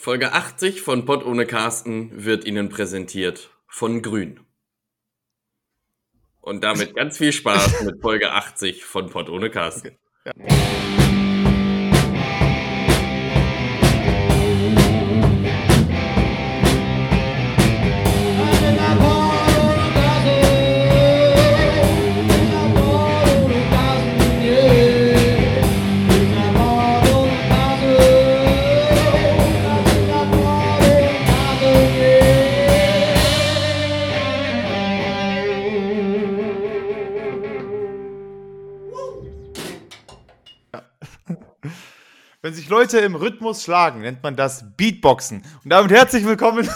Folge 80 von Pott ohne Carsten wird Ihnen präsentiert von Grün. Und damit ganz viel Spaß mit Folge 80 von Pott ohne Carsten. Ja. Wenn sich Leute im Rhythmus schlagen, nennt man das Beatboxen. Und damit herzlich willkommen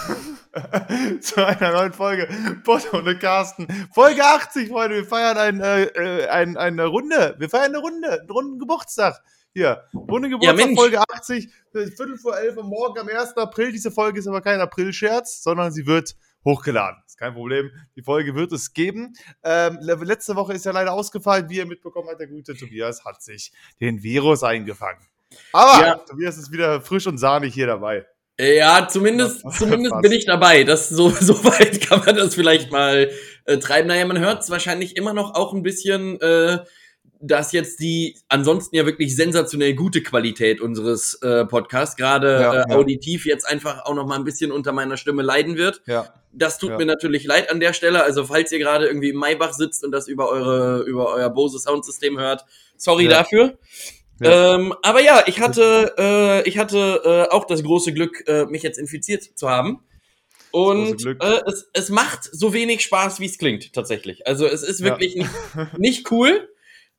zu einer neuen Folge Botto und Carsten. Folge 80, Freunde. Wir feiern ein, äh, äh, ein, eine Runde. Wir feiern eine Runde, einen runden Geburtstag. Hier, runde Geburtstag, ja, Folge 80, Viertel vor elf am Morgen am 1. April. Diese Folge ist aber kein April-Scherz, sondern sie wird hochgeladen. Ist kein Problem. Die Folge wird es geben. Ähm, letzte Woche ist ja leider ausgefallen. Wie ihr mitbekommen habt, der gute Tobias hat sich den Virus eingefangen. Aber ja. Tobias ist wieder frisch und sahnig hier dabei. Ja, zumindest, zumindest bin ich dabei. Das, so, so weit kann man das vielleicht mal äh, treiben. Naja, man hört es wahrscheinlich immer noch auch ein bisschen, äh, dass jetzt die ansonsten ja wirklich sensationell gute Qualität unseres äh, Podcasts, gerade ja, äh, ja. auditiv, jetzt einfach auch noch mal ein bisschen unter meiner Stimme leiden wird. Ja. Das tut mir natürlich leid an der Stelle. Also falls ihr gerade irgendwie im Maybach sitzt und das über eure über euer Bose Soundsystem hört, sorry dafür. Ja. Ähm, aber ja, ich hatte, äh, ich hatte äh, auch das große Glück, äh, mich jetzt infiziert zu haben. Und äh, es, es macht so wenig Spaß, wie es klingt, tatsächlich. Also es ist wirklich ja. nicht, nicht cool,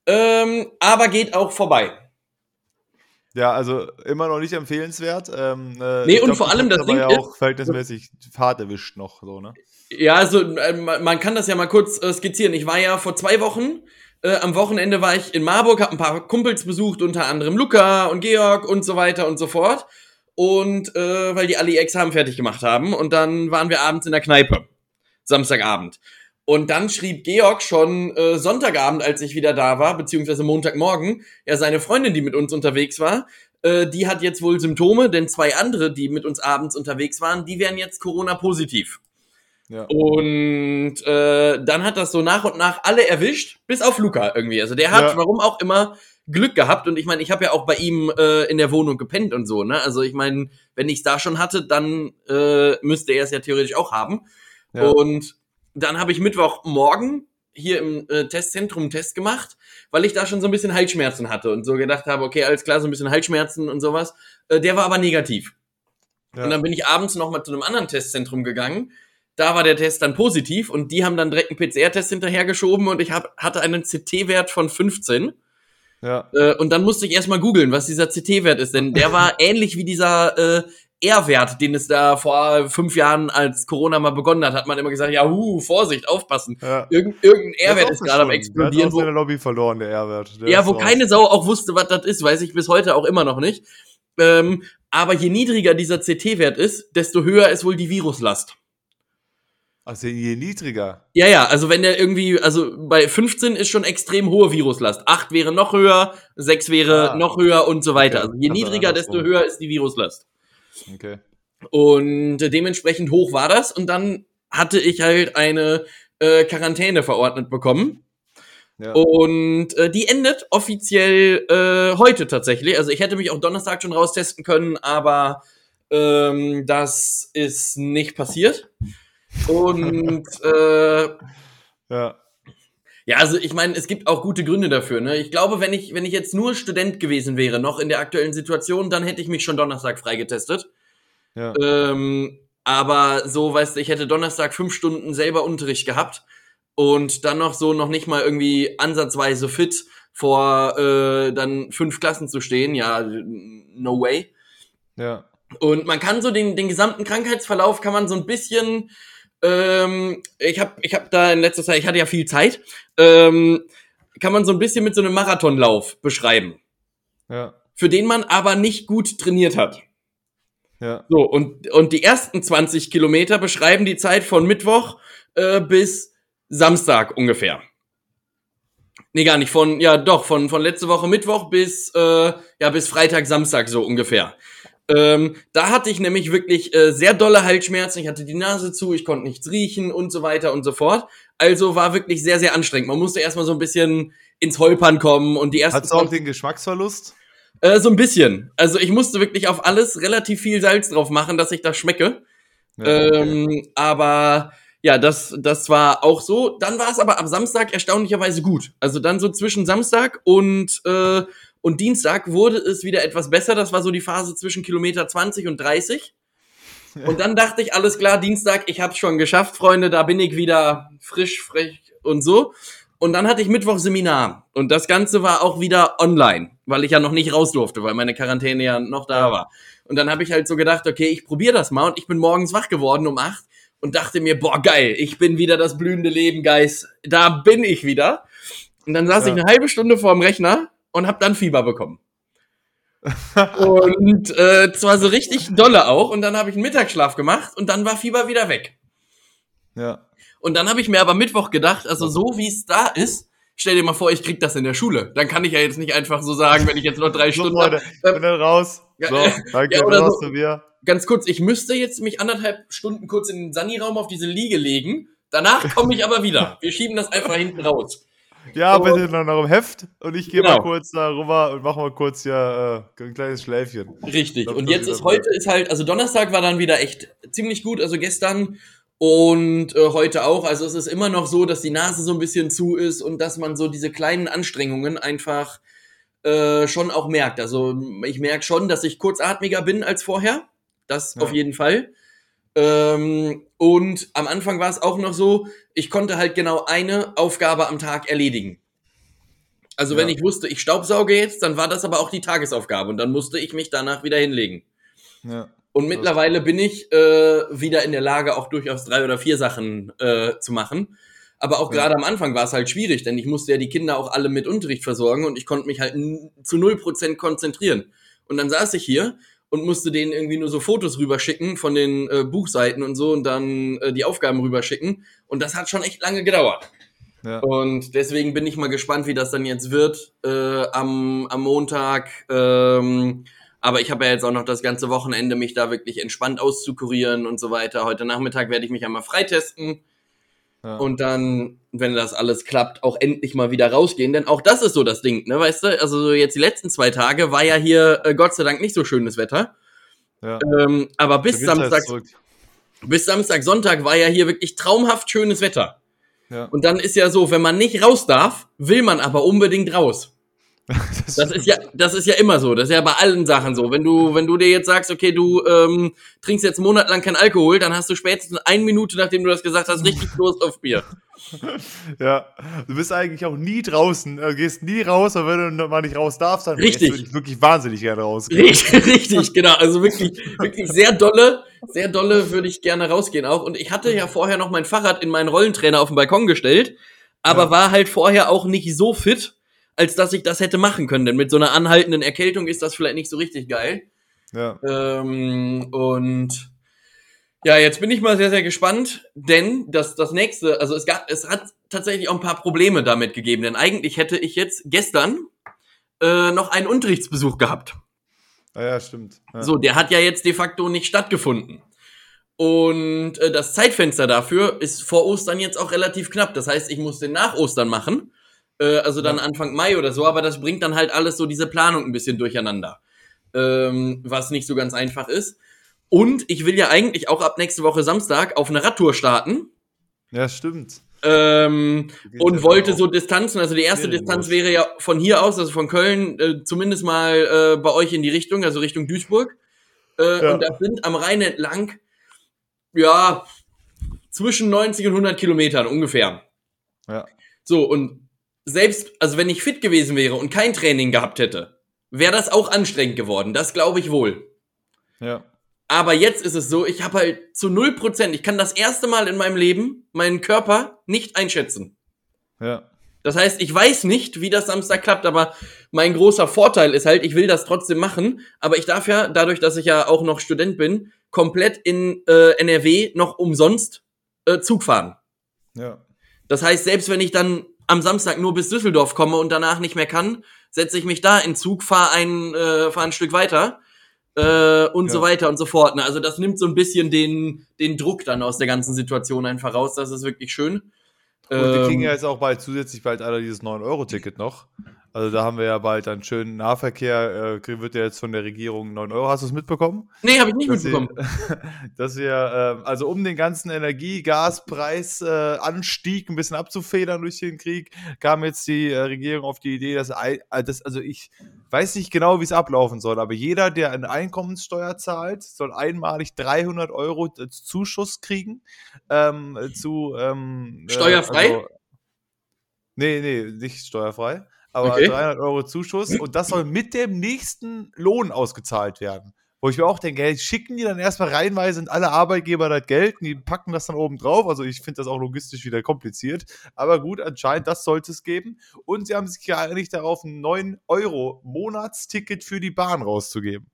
ähm, aber geht auch vorbei. Ja, also immer noch nicht empfehlenswert. Ähm, äh, nee, und glaub, vor allem das Ding ja auch verhältnismäßig hart erwischt noch so, ne? Ja, also äh, man kann das ja mal kurz äh, skizzieren. Ich war ja vor zwei Wochen äh, am Wochenende war ich in Marburg, habe ein paar Kumpels besucht, unter anderem Luca und Georg und so weiter und so fort. Und äh, weil die alle ihr Examen fertig gemacht haben. Und dann waren wir abends in der Kneipe. Samstagabend. Und dann schrieb Georg schon äh, Sonntagabend, als ich wieder da war, beziehungsweise Montagmorgen, ja, seine Freundin, die mit uns unterwegs war, äh, die hat jetzt wohl Symptome, denn zwei andere, die mit uns abends unterwegs waren, die wären jetzt Corona-positiv. Ja. Und äh, dann hat das so nach und nach alle erwischt, bis auf Luca irgendwie. Also der hat, ja. warum auch immer, Glück gehabt. Und ich meine, ich habe ja auch bei ihm äh, in der Wohnung gepennt und so. Ne? Also ich meine, wenn ich es da schon hatte, dann äh, müsste er es ja theoretisch auch haben. Ja. Und dann habe ich Mittwochmorgen hier im äh, Testzentrum einen Test gemacht, weil ich da schon so ein bisschen Halsschmerzen hatte und so gedacht habe, okay, alles klar, so ein bisschen Halsschmerzen und sowas. Äh, der war aber negativ. Ja. Und dann bin ich abends noch mal zu einem anderen Testzentrum gegangen da war der Test dann positiv und die haben dann direkt einen PCR-Test hinterhergeschoben und ich hab, hatte einen CT-Wert von 15. Ja. Äh, und dann musste ich erstmal googeln, was dieser CT-Wert ist, denn der war ähnlich wie dieser äh, R-Wert, den es da vor fünf Jahren, als Corona mal begonnen hat, hat man immer gesagt, ja, hu, Vorsicht, aufpassen. Ja. Irgend, irgendein R-Wert ist, ist gerade am explodieren. Der hat wo, Lobby verloren, der R-Wert. Ja, wo keine Sau auch wusste, was das ist, weiß ich bis heute auch immer noch nicht. Ähm, aber je niedriger dieser CT-Wert ist, desto höher ist wohl die Viruslast. Also je niedriger. Ja, ja, also wenn der irgendwie, also bei 15 ist schon extrem hohe Viruslast. 8 wäre noch höher, 6 wäre ah. noch höher und so weiter. Okay. Also je niedriger, desto höher ist die Viruslast. Okay. Und dementsprechend hoch war das. Und dann hatte ich halt eine äh, Quarantäne verordnet bekommen. Ja. Und äh, die endet offiziell äh, heute tatsächlich. Also ich hätte mich auch Donnerstag schon raustesten können, aber ähm, das ist nicht passiert. Und äh, ja. Ja, also ich meine, es gibt auch gute Gründe dafür. Ne? Ich glaube, wenn ich, wenn ich jetzt nur Student gewesen wäre, noch in der aktuellen Situation, dann hätte ich mich schon Donnerstag freigetestet. Ja. Ähm, aber so, weißt du, ich hätte Donnerstag fünf Stunden selber Unterricht gehabt und dann noch so noch nicht mal irgendwie ansatzweise fit vor äh, dann fünf Klassen zu stehen. Ja, no way. Ja. Und man kann so den, den gesamten Krankheitsverlauf kann man so ein bisschen ähm, ich habe ich hab da in letzter Zeit, ich hatte ja viel Zeit, ähm, kann man so ein bisschen mit so einem Marathonlauf beschreiben. Ja. Für den man aber nicht gut trainiert hat. Ja. So, und, und die ersten 20 Kilometer beschreiben die Zeit von Mittwoch äh, bis Samstag ungefähr. Nee, gar nicht. Von, ja doch, von, von letzte Woche Mittwoch bis, äh, ja, bis Freitag, Samstag so ungefähr. Ähm, da hatte ich nämlich wirklich äh, sehr dolle Halsschmerzen. Ich hatte die Nase zu, ich konnte nichts riechen und so weiter und so fort. Also war wirklich sehr, sehr anstrengend. Man musste erstmal so ein bisschen ins Holpern kommen und die ersten. Hattest du auch den Geschmacksverlust? Äh, so ein bisschen. Also ich musste wirklich auf alles relativ viel Salz drauf machen, dass ich das schmecke. Ja, okay. ähm, aber ja, das, das war auch so. Dann war es aber am Samstag erstaunlicherweise gut. Also dann so zwischen Samstag und, äh, und Dienstag wurde es wieder etwas besser. Das war so die Phase zwischen Kilometer 20 und 30. Und dann dachte ich, alles klar, Dienstag, ich hab's schon geschafft, Freunde, da bin ich wieder frisch, frech und so. Und dann hatte ich Mittwoch Seminar. Und das Ganze war auch wieder online, weil ich ja noch nicht raus durfte, weil meine Quarantäne ja noch da war. Und dann habe ich halt so gedacht, okay, ich probiere das mal. Und ich bin morgens wach geworden um acht und dachte mir, boah, geil, ich bin wieder das blühende Leben, Geist. Da bin ich wieder. Und dann saß ja. ich eine halbe Stunde vorm Rechner und habe dann Fieber bekommen. und äh, zwar so richtig dolle auch. Und dann habe ich einen Mittagsschlaf gemacht und dann war Fieber wieder weg. Ja. Und dann habe ich mir aber Mittwoch gedacht, also so wie es da ist, stell dir mal vor, ich krieg das in der Schule. Dann kann ich ja jetzt nicht einfach so sagen, wenn ich jetzt noch drei so, Stunden. Leute, hab, bin dann raus. So, danke, ja, oder so. Bier. Ganz kurz, ich müsste jetzt mich anderthalb Stunden kurz in den Sani-Raum auf diese Liege legen. Danach komme ich aber wieder. Wir schieben das einfach hinten raus. Ja, bitte noch nach dem Heft und ich gehe genau. mal kurz da rüber und mache mal kurz hier äh, ein kleines Schläfchen. Richtig. Und jetzt ist heute ist halt, also Donnerstag war dann wieder echt ziemlich gut. Also gestern und äh, heute auch. Also es ist immer noch so, dass die Nase so ein bisschen zu ist und dass man so diese kleinen Anstrengungen einfach äh, schon auch merkt. Also ich merke schon, dass ich kurzatmiger bin als vorher. Das ja. auf jeden Fall. Ähm, und am Anfang war es auch noch so, ich konnte halt genau eine Aufgabe am Tag erledigen. Also ja. wenn ich wusste, ich staubsauge jetzt, dann war das aber auch die Tagesaufgabe und dann musste ich mich danach wieder hinlegen. Ja. Und mittlerweile bin ich äh, wieder in der Lage, auch durchaus drei oder vier Sachen äh, zu machen. Aber auch ja. gerade am Anfang war es halt schwierig, denn ich musste ja die Kinder auch alle mit Unterricht versorgen und ich konnte mich halt zu null Prozent konzentrieren. Und dann saß ich hier und musste denen irgendwie nur so Fotos rüberschicken von den äh, Buchseiten und so und dann äh, die Aufgaben rüberschicken. Und das hat schon echt lange gedauert. Ja. Und deswegen bin ich mal gespannt, wie das dann jetzt wird äh, am, am Montag. Ähm, aber ich habe ja jetzt auch noch das ganze Wochenende, mich da wirklich entspannt auszukurieren und so weiter. Heute Nachmittag werde ich mich einmal freitesten. Ja. Und dann, wenn das alles klappt, auch endlich mal wieder rausgehen. Denn auch das ist so das Ding, ne, weißt du? Also jetzt die letzten zwei Tage war ja hier äh, Gott sei Dank nicht so schönes Wetter. Ja. Ähm, aber bis Samstag, bis Samstag, Sonntag war ja hier wirklich traumhaft schönes Wetter. Ja. Und dann ist ja so, wenn man nicht raus darf, will man aber unbedingt raus. Das, das ist ja, das ist ja immer so. Das ist ja bei allen Sachen so. Wenn du, wenn du dir jetzt sagst, okay, du ähm, trinkst jetzt monatelang kein Alkohol, dann hast du spätestens eine Minute, nachdem du das gesagt hast, richtig Lust auf Bier. Ja, du bist eigentlich auch nie draußen, äh, gehst nie raus, aber wenn du mal nicht raus darfst, dann richtig. würde ich wirklich wahnsinnig gerne rausgehen. Richtig, richtig, genau. Also wirklich, wirklich sehr dolle, sehr dolle würde ich gerne rausgehen auch. Und ich hatte ja vorher noch mein Fahrrad in meinen Rollentrainer auf den Balkon gestellt, aber ja. war halt vorher auch nicht so fit als dass ich das hätte machen können. Denn mit so einer anhaltenden Erkältung ist das vielleicht nicht so richtig geil. Ja. Ähm, und ja, jetzt bin ich mal sehr, sehr gespannt, denn das, das nächste, also es gab, es hat tatsächlich auch ein paar Probleme damit gegeben, denn eigentlich hätte ich jetzt gestern äh, noch einen Unterrichtsbesuch gehabt. Ah ja, stimmt. Ja. So, der hat ja jetzt de facto nicht stattgefunden. Und äh, das Zeitfenster dafür ist vor Ostern jetzt auch relativ knapp. Das heißt, ich muss den nach Ostern machen äh, also dann Anfang Mai oder so, aber das bringt dann halt alles so diese Planung ein bisschen durcheinander, ähm, was nicht so ganz einfach ist. Und ich will ja eigentlich auch ab nächste Woche Samstag auf eine Radtour starten. Ja, stimmt. Ähm, und wollte so Distanzen, also die erste Distanz wäre ja von hier aus, also von Köln, äh, zumindest mal äh, bei euch in die Richtung, also Richtung Duisburg. Äh, ja. Und das sind am Rhein entlang, ja, zwischen 90 und 100 Kilometern ungefähr. Ja. So, und selbst, also wenn ich fit gewesen wäre und kein Training gehabt hätte, wäre das auch anstrengend geworden. Das glaube ich wohl. Ja. Aber jetzt ist es so, ich habe halt zu null Prozent, ich kann das erste Mal in meinem Leben meinen Körper nicht einschätzen. Ja. Das heißt, ich weiß nicht, wie das Samstag klappt, aber mein großer Vorteil ist halt, ich will das trotzdem machen, aber ich darf ja, dadurch, dass ich ja auch noch Student bin, komplett in äh, NRW noch umsonst äh, Zug fahren. Ja. Das heißt, selbst wenn ich dann am Samstag nur bis Düsseldorf komme und danach nicht mehr kann, setze ich mich da in Zug, fahre ein, äh, fahr ein Stück weiter äh, und Ja. so weiter und so fort. Ne? Also das nimmt so ein bisschen den, den Druck dann aus der ganzen Situation einfach raus. Das ist wirklich schön. Und wir kriegen Ähm, ja jetzt auch bald zusätzlich bald alle dieses 9-Euro-Ticket noch. Also da haben wir ja bald einen schönen Nahverkehr, äh, wird ja jetzt von der Regierung 9 Euro. Hast du es mitbekommen? nee, habe ich nicht dass, sie, mitbekommen. dass wir, äh, also um den ganzen Energie-, Gaspreis, äh, ein bisschen abzufedern durch den Krieg, kam jetzt die äh, Regierung auf die Idee, dass, äh, das, also ich weiß nicht genau, wie es ablaufen soll, aber jeder, der eine Einkommenssteuer zahlt, soll einmalig 300 Euro als Zuschuss kriegen ähm, zu ähm, äh, Steuerfrei? also- nee, nee, nicht steuerfrei. Aber Okay. 300 Euro Zuschuss und das soll mit dem nächsten Lohn ausgezahlt werden. Wo ich mir auch denke, hey, schicken die dann erstmal reihenweise in alle Arbeitgeber das Geld und die packen das dann oben drauf. Also ich finde das auch logistisch wieder kompliziert. Aber gut, anscheinend, das sollte es geben. Und sie haben sich geeinigt darauf, ein 9 Euro Monatsticket für die Bahn rauszugeben.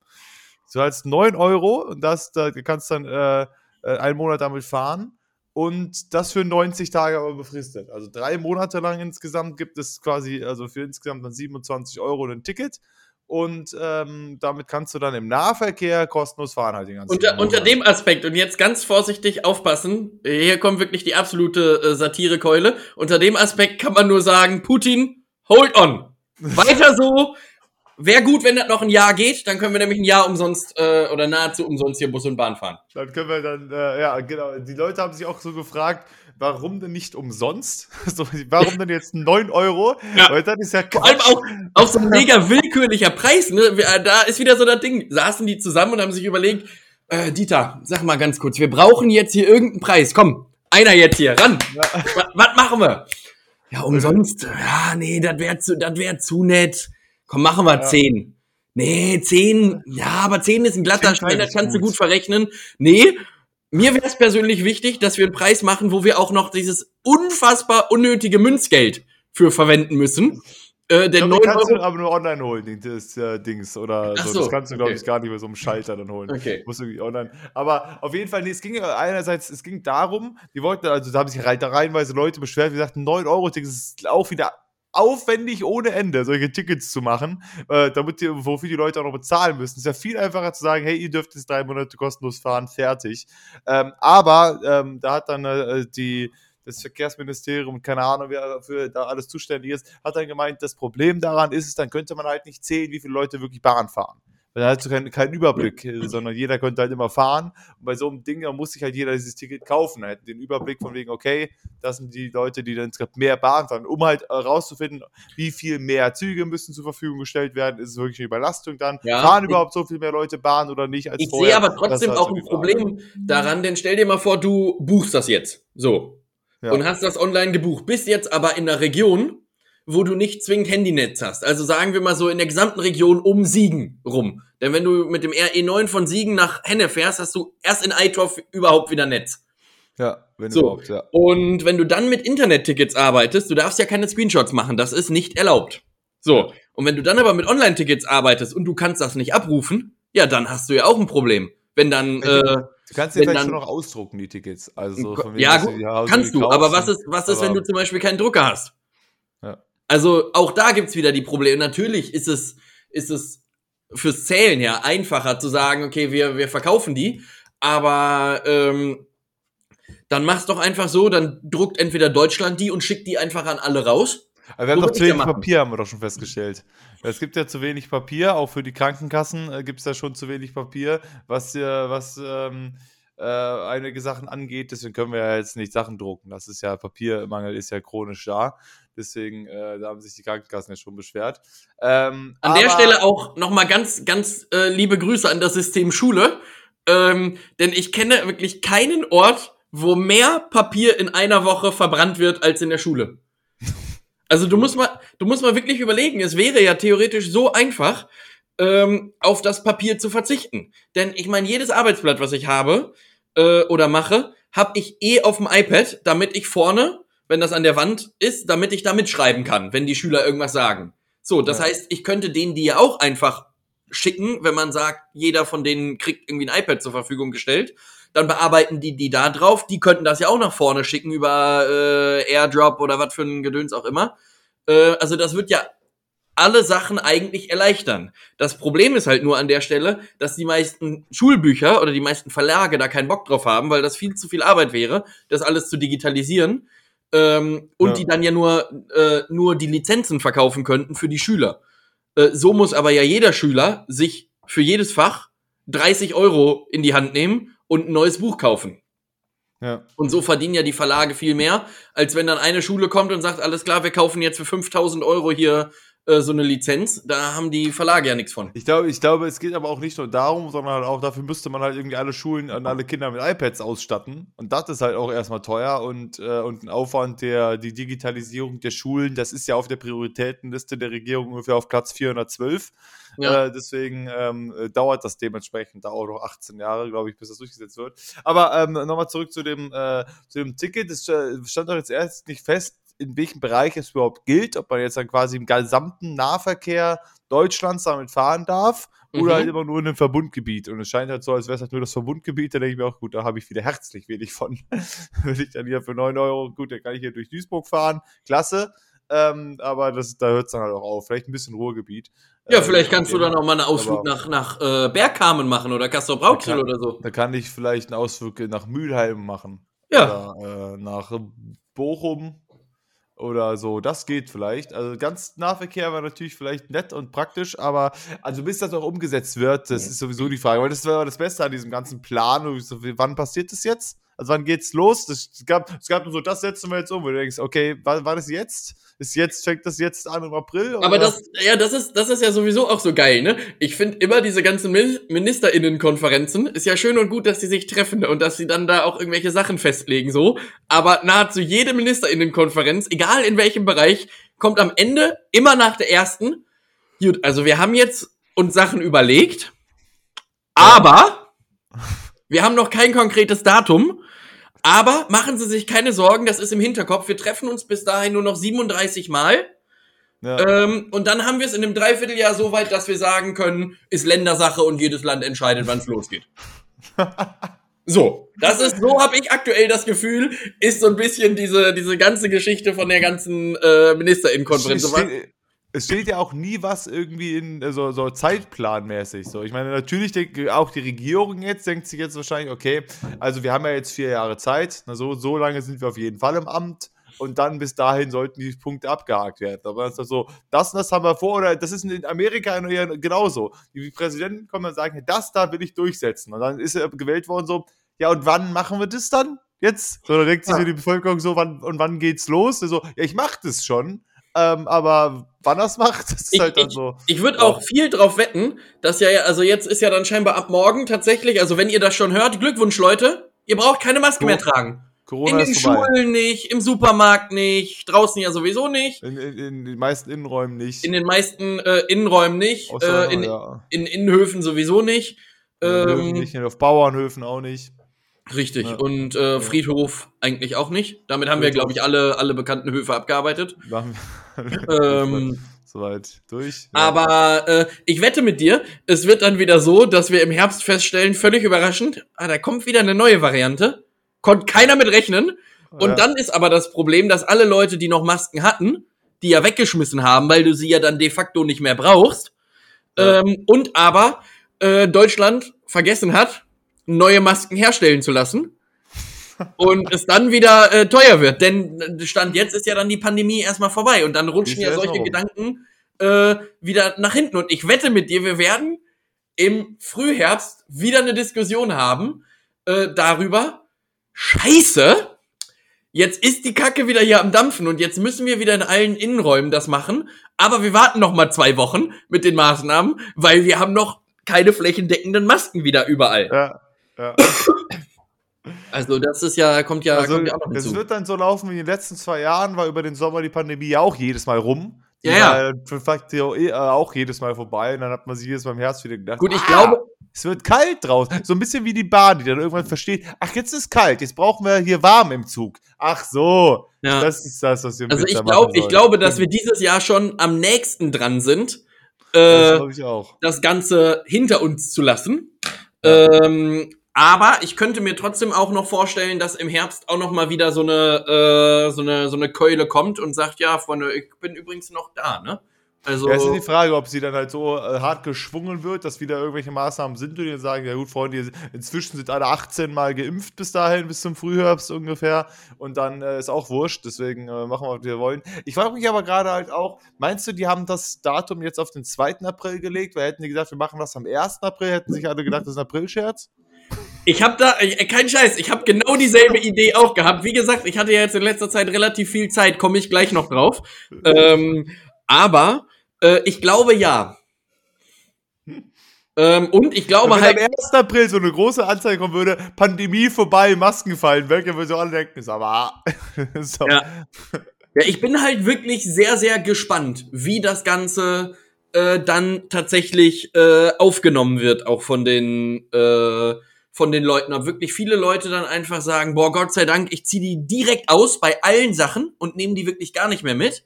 So als 9 Euro und das, da kannst dann äh, äh, einen Monat damit fahren. Und das für 90 Tage aber befristet. Also drei Monate lang insgesamt gibt es quasi, also für insgesamt dann 27 Euro ein Ticket. Und ähm, damit kannst du dann im Nahverkehr kostenlos fahren halt den ganzen Unter, unter dem Aspekt, und jetzt ganz vorsichtig aufpassen, hier kommt wirklich die absolute äh, Satirekeule. Unter dem Aspekt kann man nur sagen, Putin, hold on. Weiter so. Wäre gut, wenn das noch ein Jahr geht, dann können wir nämlich ein Jahr umsonst äh, oder nahezu umsonst hier Bus und Bahn fahren. Dann können wir dann, äh, ja, genau. Die Leute haben sich auch so gefragt, warum denn nicht umsonst? so, warum denn jetzt 9 Euro? Ja. Weil das ist ja Vor allem Quatsch. auch, auch so ein mega willkürlicher Preis, ne? Äh, Da ist wieder so das Ding. Saßen die zusammen und haben sich überlegt, äh, Dieter, sag mal ganz kurz, wir brauchen jetzt hier irgendeinen Preis. Komm, einer jetzt hier, ran. Was, was machen wir? Ja, umsonst. Ja, nee, das wäre zu, das wär zu nett. Komm, machen wir Ja. zehn. Nee, zehn. Ja, aber zehn ist ein glatter Schein, das kannst du gut. verrechnen. Nee, mir wäre es persönlich wichtig, dass wir einen Preis machen, wo wir auch noch dieses unfassbar unnötige Münzgeld für verwenden müssen. Äh, denn glaub, 9 den kannst du Euro. aber nur online holen, das äh, Dings. Oder so. so, Das kannst du, glaube okay. ich, gar nicht mit so einem Schalter dann holen. Okay. Muss irgendwie online. Aber auf jeden Fall, nee, es ging einerseits, es ging darum, die wollten, also da haben sich da reihenweise Leute beschwert, wie gesagt, 9 Euro Ticket ist auch wieder aufwendig ohne Ende, solche Tickets zu machen, äh, damit die, wofür die Leute auch noch bezahlen müssen. Ist ja viel einfacher zu sagen, hey, ihr dürft jetzt drei Monate kostenlos fahren, fertig. Ähm, aber ähm, da hat dann äh, die das Verkehrsministerium, keine Ahnung, wer dafür da alles zuständig ist, hat dann gemeint, das Problem daran ist es, dann könnte man halt nicht zählen, wie viele Leute wirklich Bahn fahren. Weil dann hast du keinen, keinen Überblick, äh, sondern jeder könnte halt immer fahren. Und bei so einem Ding, da muss sich halt jeder dieses Ticket kaufen. Hätte den Überblick von wegen, okay, das sind die Leute, die dann insgesamt mehr Bahn fahren. Um halt herauszufinden, wie viel mehr Züge müssen zur Verfügung gestellt werden, ist es wirklich eine Überlastung dann. Ja. Fahren überhaupt so viel mehr Leute Bahn oder nicht als Ich vorher? sehe aber trotzdem halt auch so ein. Problem daran, denn stell dir mal vor, du buchst das jetzt. So. Ja. Und hast das online gebucht. Bist jetzt aber in einer Region, wo du nicht zwingend Handynetz hast. Also sagen wir mal so in der gesamten Region um Siegen rum. Denn wenn du mit dem RE9 von Siegen nach Henne fährst, hast du erst in Eitorf überhaupt wieder Netz. Ja, wenn So. überhaupt, ja. Und wenn du dann mit Internettickets arbeitest, du darfst ja keine Screenshots machen, das ist nicht erlaubt. So. Und wenn du dann aber mit Online-Tickets arbeitest und du kannst das nicht abrufen, ja, dann hast du ja auch ein Problem. Wenn dann, äh, Du kannst dir wenn vielleicht dann- schon noch ausdrucken, die Tickets. Also so von ja, gut, kannst du, aber was ist, was ist, wenn aber- du zum Beispiel keinen Drucker hast? Ja. Also auch da gibt's wieder die Probleme. Natürlich ist es, ist es fürs Zählen ja einfacher zu sagen, okay, wir, wir verkaufen die, aber ähm, dann mach's doch einfach so, dann druckt entweder Deutschland die und schickt die einfach an alle raus. Aber wir haben So doch zu ja wenig machen. Papier, haben wir doch schon festgestellt. Es gibt ja zu wenig Papier, auch für die Krankenkassen äh, gibt es da schon zu wenig Papier, was, äh, was ähm, äh, einige Sachen angeht. Deswegen können wir ja jetzt nicht Sachen drucken. Das ist ja, Papiermangel ist ja chronisch da. Deswegen, äh, da haben sich die Krankenkassen ja schon beschwert. Ähm, An der Stelle auch nochmal ganz, ganz äh, liebe Grüße an das System Schule. Ähm, denn ich kenne wirklich keinen Ort, wo mehr Papier in einer Woche verbrannt wird als in der Schule. Also du musst mal, du musst mal wirklich überlegen, es wäre ja theoretisch so einfach, ähm, auf das Papier zu verzichten. Denn ich meine, jedes Arbeitsblatt, was ich habe äh, oder mache, habe ich eh auf dem iPad, damit ich vorne, wenn das an der Wand ist, damit ich da mitschreiben kann, wenn die Schüler irgendwas sagen. So, das Ja. heißt, ich könnte denen die ja auch einfach schicken, wenn man sagt, jeder von denen kriegt irgendwie ein iPad zur Verfügung gestellt. Dann bearbeiten die die da drauf. Die könnten das ja auch nach vorne schicken über äh, Airdrop oder was für ein Gedöns auch immer. Äh, also das wird ja alle Sachen eigentlich erleichtern. Das Problem ist halt nur an der Stelle, dass die meisten Schulbücher oder die meisten Verlage da keinen Bock drauf haben, weil das viel zu viel Arbeit wäre, das alles zu digitalisieren. Ähm, und Ja. die dann ja nur, äh, nur die Lizenzen verkaufen könnten für die Schüler. Äh, so muss aber ja jeder Schüler sich für jedes Fach 30 Euro in die Hand nehmen und ein neues Buch kaufen. Ja. Und so verdienen ja die Verlage viel mehr, als wenn dann eine Schule kommt und sagt, alles klar, wir kaufen jetzt für 5000 Euro hier äh, so eine Lizenz. Da haben die Verlage ja nichts von. Ich glaube, ich glaube, es geht aber auch nicht nur darum, sondern halt auch dafür müsste man halt irgendwie alle Schulen und alle Kinder mit iPads ausstatten. Und das ist halt auch erstmal teuer und, äh, und ein Aufwand, der die Digitalisierung der Schulen, das ist ja auf der Prioritätenliste der Regierung ungefähr auf Platz 412. Ja. Äh, deswegen ähm, äh, dauert das dementsprechend dauert noch 18 Jahre, glaube ich, bis das durchgesetzt wird. Aber ähm, nochmal zurück zu dem, äh, zu dem Ticket. Es stand doch jetzt erst nicht fest, in welchem Bereich es überhaupt gilt, ob man jetzt dann quasi im gesamten Nahverkehr Deutschlands damit fahren darf oder Mhm. halt immer nur in einem Verbundgebiet. Und es scheint halt so, als wäre es halt nur das Verbundgebiet. Da denke ich mir auch, gut, da habe ich wieder herzlich wenig von. Wenn ich dann hier für 9 Euro, gut, dann kann ich hier durch Duisburg fahren, klasse. Ähm, aber das, da hört es dann halt auch auf. Vielleicht ein bisschen Ruhrgebiet. Ja, Äh, vielleicht kannst du dann auch mal einen Ausflug Aber- nach, nach äh, Bergkamen machen oder Castor Brauxel oder so. Da kann ich vielleicht einen Ausflug nach Mülheim machen. Ja. Oder äh, nach Bochum oder so. Das geht vielleicht. Also ganz Nahverkehr war natürlich vielleicht nett und praktisch, aber also bis das auch umgesetzt wird, das ist sowieso die Frage. Weil das war das Beste an diesem ganzen Plan. Wann passiert das jetzt? Also wann geht's los? Das, es, gab, es gab nur so, das setzen wir jetzt um. Wo du denkst, okay, war, war das jetzt? Ist jetzt, fängt das jetzt an im April? Aber oder? das, ja, das ist, das ist ja sowieso auch so geil, ne? Ich finde immer diese ganzen Min- MinisterInnenkonferenzen, ist ja schön und gut, dass die sich treffen und dass sie dann da auch irgendwelche Sachen festlegen, so. Aber nahezu jede MinisterInnenkonferenz, egal in welchem Bereich, kommt am Ende immer nach der ersten. Gut, also wir haben jetzt uns Sachen überlegt, aber wir haben noch kein konkretes Datum. Aber machen Sie sich keine Sorgen, das ist im Hinterkopf. Wir treffen uns bis dahin nur noch 37 Mal. ja. Ähm, und dann haben wir es in einem Dreivierteljahr so weit, dass wir sagen können, ist Ländersache und jedes Land entscheidet, wann es losgeht. So, das ist, so habe ich aktuell das Gefühl, ist so ein bisschen diese, diese ganze Geschichte von der ganzen äh, Ministerinnenkonferenz. Steht, es steht ja auch nie was irgendwie in so, so zeitplanmäßig. So, ich meine, natürlich denkt auch die Regierung jetzt denkt sich jetzt wahrscheinlich, okay, also wir haben ja jetzt vier Jahre Zeit, na, so, so lange sind wir auf jeden Fall im Amt und dann bis dahin sollten die Punkte abgehakt werden. Aber das ist so, das und das haben wir vor, oder das ist in Amerika genauso. Die Präsidenten kommen und sagen, das da will ich durchsetzen. Und dann ist er gewählt worden so, ja, und wann machen wir das dann? Jetzt? So, dann denkt sich Ja. die Bevölkerung so, wann, und wann geht's los? So, ja, ich mach das schon. Ähm, aber wann das macht, das ist Ich, halt dann ich, so. ich würde Ja. auch viel drauf wetten, dass ja, also jetzt ist ja dann scheinbar ab morgen tatsächlich, also wenn ihr das schon hört, Glückwunsch Leute, ihr braucht keine Maske So. mehr tragen. Corona In den. Schulen nicht, im Supermarkt nicht, draußen ja sowieso nicht, In, in, in den meisten Innenräumen nicht. in den meisten äh, Innenräumen nicht, Außer, äh, in, ja, in Innenhöfen sowieso nicht. in Ähm, nicht, auf Bauernhöfen auch nicht. Richtig. Ja. Und äh, Friedhof eigentlich auch nicht. Damit haben wir, Friedhof. glaube ich, alle, alle bekannten Höfe abgearbeitet. Machen Ähm, Soweit durch. Ja. aber äh, ich wette mit dir, es wird dann wieder so, dass wir im Herbst feststellen, völlig überraschend, ah, da kommt wieder eine neue Variante. Konnte keiner mit rechnen. Und Ja. dann ist aber das Problem, dass alle Leute, die noch Masken hatten, die ja weggeschmissen haben, weil du sie ja dann de facto nicht mehr brauchst. Ähm, und aber äh, Deutschland vergessen hat, neue Masken herstellen zu lassen. und es dann wieder äh, teuer wird. Denn äh, Stand jetzt ist ja dann die Pandemie erstmal vorbei und dann rutschen ja solche rum. Gedanken äh, wieder nach hinten. Und ich wette mit dir, wir werden im Frühherbst wieder eine Diskussion haben äh, darüber, scheiße, jetzt ist die Kacke wieder hier am Dampfen und jetzt müssen wir wieder in allen Innenräumen das machen. Aber wir warten noch mal zwei Wochen mit den Maßnahmen, weil wir haben noch keine flächendeckenden Masken wieder überall. Ja, ja. Also das ist ja, kommt ja, Also, kommt ja auch noch es hinzu. wird dann so laufen wie in den letzten zwei Jahren, war über den Sommer die Pandemie ja auch jedes Mal rum. Ja, ja. eh, äh, auch jedes Mal vorbei und dann hat man sich jedes Mal im Herbst wieder gedacht, Gut, ich ah, glaube, es wird kalt draußen. So ein bisschen wie die Bahn, die dann irgendwann versteht, ach, jetzt ist kalt, jetzt brauchen wir hier warm im Zug. Ach so, ja. das ist das, was wir also ich machen ich glaube, dass wir dieses Jahr schon am nächsten dran sind, Das äh, auch. das Ganze hinter uns zu lassen. Ja. Ähm, aber ich könnte mir trotzdem auch noch vorstellen, dass im Herbst auch noch mal wieder so eine, äh, so eine, so eine Keule kommt und sagt, ja, Freunde, ich bin übrigens noch da, ne? Also, ja, es ist die Frage, ob sie dann halt so äh, hart geschwungen wird, dass wieder irgendwelche Maßnahmen sind und die sagen, ja gut, Freunde, inzwischen sind alle 18 Mal geimpft bis dahin, bis zum Frühherbst ungefähr und dann äh, ist auch wurscht, deswegen äh, machen wir, was wir wollen. Ich frage mich aber gerade halt auch, meinst du, die haben das Datum jetzt auf den 2. April gelegt, weil hätten die gesagt, wir machen das am 1. April, hätten sich alle gedacht, das ist ein April-Scherz? Ich habe da, äh, kein Scheiß, ich habe genau dieselbe Idee auch gehabt. Wie gesagt, ich hatte ja jetzt in letzter Zeit relativ viel Zeit, komme ich gleich noch drauf. Ähm, aber äh, ich glaube ja. Ähm, und ich glaube Wenn halt. Wenn am 1. April so eine große Anzeige kommen würde, Pandemie vorbei, Masken fallen weg, dann würden so alle denken, ist aber. so. ja. ja, ich bin halt wirklich sehr, sehr gespannt, wie das Ganze äh, dann tatsächlich äh, aufgenommen wird, auch von den, äh, von den Leuten. Ob wirklich viele Leute dann einfach sagen, boah, Gott sei Dank, ich ziehe die direkt aus bei allen Sachen und nehme die wirklich gar nicht mehr mit.